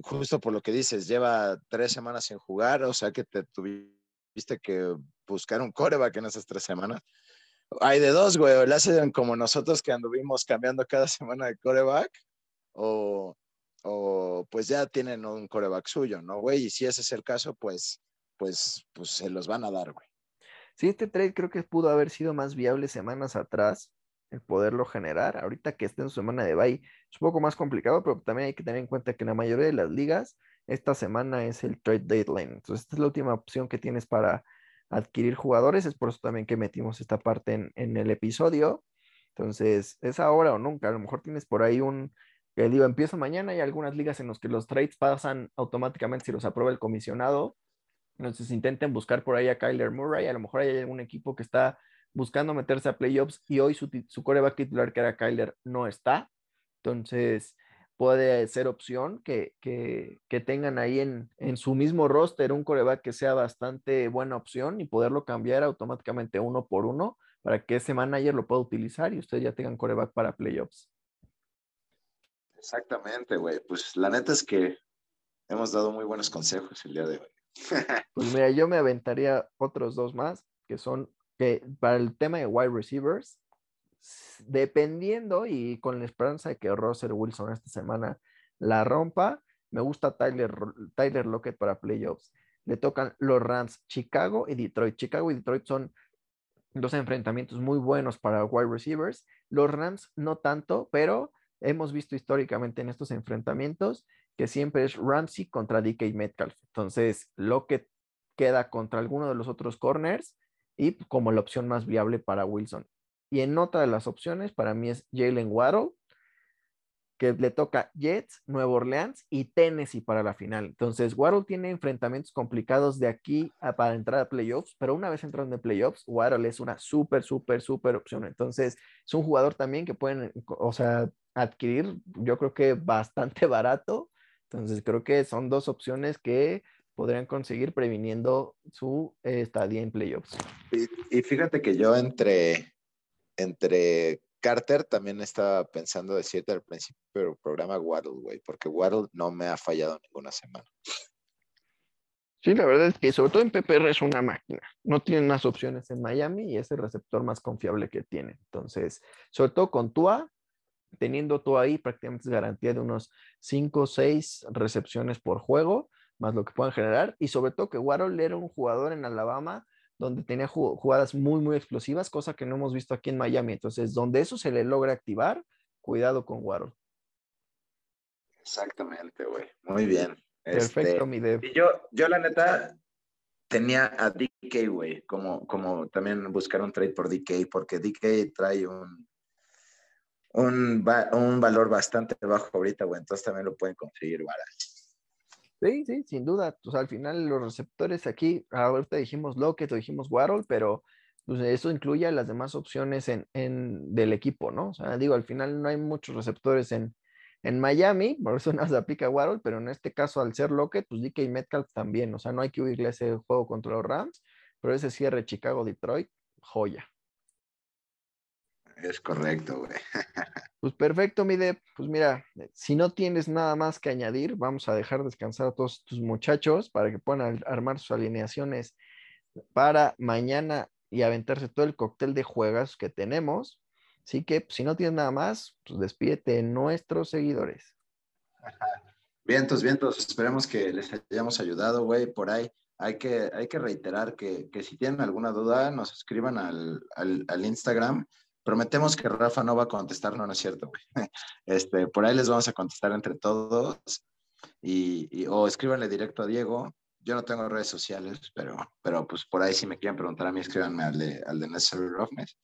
justo por lo que dices, lleva tres semanas sin jugar, o sea que te tuviste que buscar un coreback en esas tres semanas. Hay de dos, güey, o le hacen como nosotros que anduvimos cambiando cada semana de coreback, o, o pues ya tienen un coreback suyo, ¿no, güey? Y si ese es el caso, pues, pues, pues se los van a dar, güey. Sí, este trade creo que pudo haber sido más viable semanas atrás, el poderlo generar. Ahorita que esté en semana de bye es un poco más complicado, pero también hay que tener en cuenta que en la mayoría de las ligas, esta semana es el trade deadline. Entonces, esta es la última opción que tienes para adquirir jugadores. Es por eso también que metimos esta parte en, en el episodio. Entonces, es ahora o nunca. A lo mejor tienes por ahí un que digo, empieza mañana, hay algunas ligas en las que los trades pasan automáticamente si los aprueba el comisionado. Entonces intenten buscar por ahí a Kyler Murray, a lo mejor hay algún equipo que está buscando meterse a playoffs y hoy su, su coreback titular que era Kyler no está. Entonces puede ser opción que, que, que tengan ahí en, en, su mismo roster un coreback que sea bastante buena opción y poderlo cambiar automáticamente uno por uno para que ese manager lo pueda utilizar y ustedes ya tengan coreback para playoffs. Exactamente, güey. Pues la neta es que hemos dado muy buenos consejos el día de hoy. pues mira, yo me aventaría otros dos más, que son que para el tema de wide receivers, dependiendo y con la esperanza de que Russell Wilson esta semana la rompa, me gusta Tyler, Tyler Lockett para playoffs. Le tocan los Rams, Chicago y Detroit. Chicago y Detroit son dos enfrentamientos muy buenos para wide receivers. Los Rams no tanto, pero hemos visto históricamente en estos enfrentamientos que siempre es Ramsey contra DK Metcalf. Entonces, lo que queda contra alguno de los otros corners y como la opción más viable para Wilson. Y en otra de las opciones, para mí es Jalen Waddle, que le toca Jets, Nueva Orleans y Tennessee para la final. Entonces, Waddle tiene enfrentamientos complicados de aquí a, para entrar a playoffs, pero una vez entrando en playoffs, Waddle es una súper, súper, súper opción. Entonces, es un jugador también que pueden, o sea, adquirir, yo creo que bastante barato. Entonces creo que son dos opciones que podrían conseguir previniendo su estadía en playoffs. Y, fíjate que yo entre, entre Carter también estaba pensando decirte al principio del programa Waddle, güey, porque Waddle no me ha fallado ninguna semana. Sí, la verdad es que sobre todo en PPR es una máquina. No tiene más opciones en Miami y es el receptor más confiable que tiene. Entonces, sobre todo con Tua, teniendo Tua ahí, prácticamente es garantía de unos 5 o 6 recepciones por juego, más lo que puedan generar. Y sobre todo que Waddle era un jugador en Alabama donde tenía jugadas muy, muy explosivas, cosa que no hemos visto aquí en Miami. Entonces, donde eso se le logra activar, cuidado con Waddle. Exactamente, güey. Muy bien. Perfecto, este, mi Dev. Y yo, yo la neta tenía a DK, güey, como, como también buscar un trade por DK, porque DK trae un, un, un valor bastante bajo ahorita, güey, entonces también lo pueden conseguir barato. Sí, sí, sin duda. Pues al final los receptores aquí, ahorita dijimos Lockett o dijimos Waddle, pero pues eso incluye las demás opciones en, en, del equipo, ¿no? O sea, digo, al final no hay muchos receptores en, en Miami, por eso no se aplica Waddle, pero en este caso al ser Lockett, pues DK Metcalf también, o sea, no hay que huirle a ese juego contra los Rams, pero ese cierre Chicago-Detroit, joya. Es correcto, güey. Pues perfecto, Mide. Pues mira, si no tienes nada más que añadir, vamos a dejar descansar a todos tus muchachos para que puedan armar sus alineaciones para mañana y aventarse todo el cóctel de juegas que tenemos. Así que pues, si no tienes nada más, pues despídete de nuestros seguidores. Vientos, vientos. Esperemos que les hayamos ayudado, güey. Por ahí hay que, hay que reiterar que, que, si tienen alguna duda, nos escriban al, al, al Instagram Prometemos que Rafa no va a contestar, no, no es cierto, güey. Este, por ahí les vamos a contestar entre todos y, o escríbanle directo a Diego. Yo no tengo redes sociales, pero, pero pues por ahí si me quieren preguntar a mí, escríbanme al de, al de Necessary Roughness.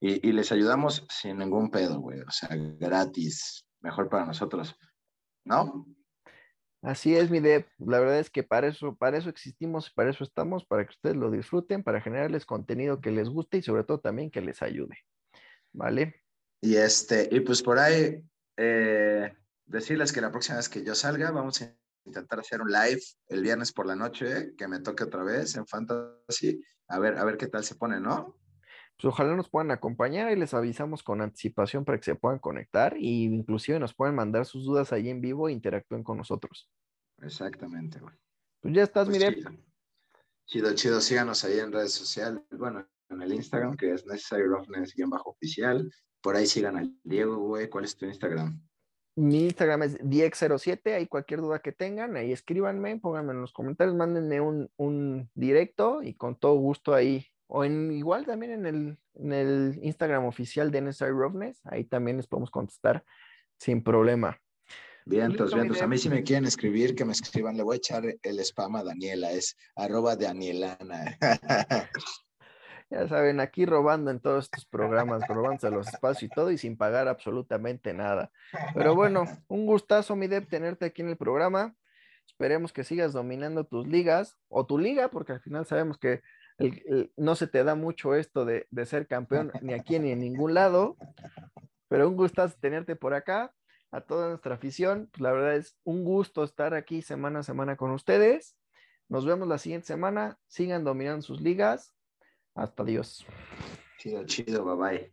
Y, y les ayudamos sin ningún pedo, güey. O sea, gratis, mejor para nosotros, ¿no? Así es, mi Deb. La verdad es que para eso, para eso existimos, para eso estamos, para que ustedes lo disfruten, para generarles contenido que les guste y sobre todo también que les ayude. ¿Vale? Y, este, y pues por ahí, eh, decirles que la próxima vez que yo salga, vamos a intentar hacer un live el viernes por la noche, que me toque otra vez en Fantasy, a ver, a ver qué tal se pone, ¿no? Pues ojalá nos puedan acompañar y les avisamos con anticipación para que se puedan conectar y inclusive nos pueden mandar sus dudas ahí en vivo e interactúen con nosotros. Exactamente, güey. Pues ya estás, pues chido, chido, síganos ahí en redes sociales. Bueno, en el Instagram, que es Necessary Roughness-oficial. Por ahí sigan al Diego, güey. ¿Cuál es tu Instagram? Mi Instagram es Diex07, ahí cualquier duda que tengan, ahí escríbanme, pónganme en los comentarios, mándenme un, un directo y con todo gusto ahí, o en igual también en el, en el Instagram oficial de Necessary Roughness, ahí también les podemos contestar sin problema. Bien, entonces, bien, a mí si me quieren escribir, que me escriban, le voy a echar el spam a Daniela, es arroba Danielana. Ya saben, aquí robando en todos estos programas, robándose los espacios y todo y sin pagar absolutamente nada. Pero bueno, un gustazo, mi Deb, tenerte aquí en el programa. Esperemos que sigas dominando tus ligas o tu liga, porque al final sabemos que no se te da mucho esto de, de, ser campeón ni aquí ni en ningún lado. Pero un gustazo tenerte por acá. A toda nuestra afición, pues la verdad es un gusto estar aquí semana a semana con ustedes. Nos vemos la siguiente semana. Sigan dominando sus ligas hasta Dios. Chido, chido, bye bye.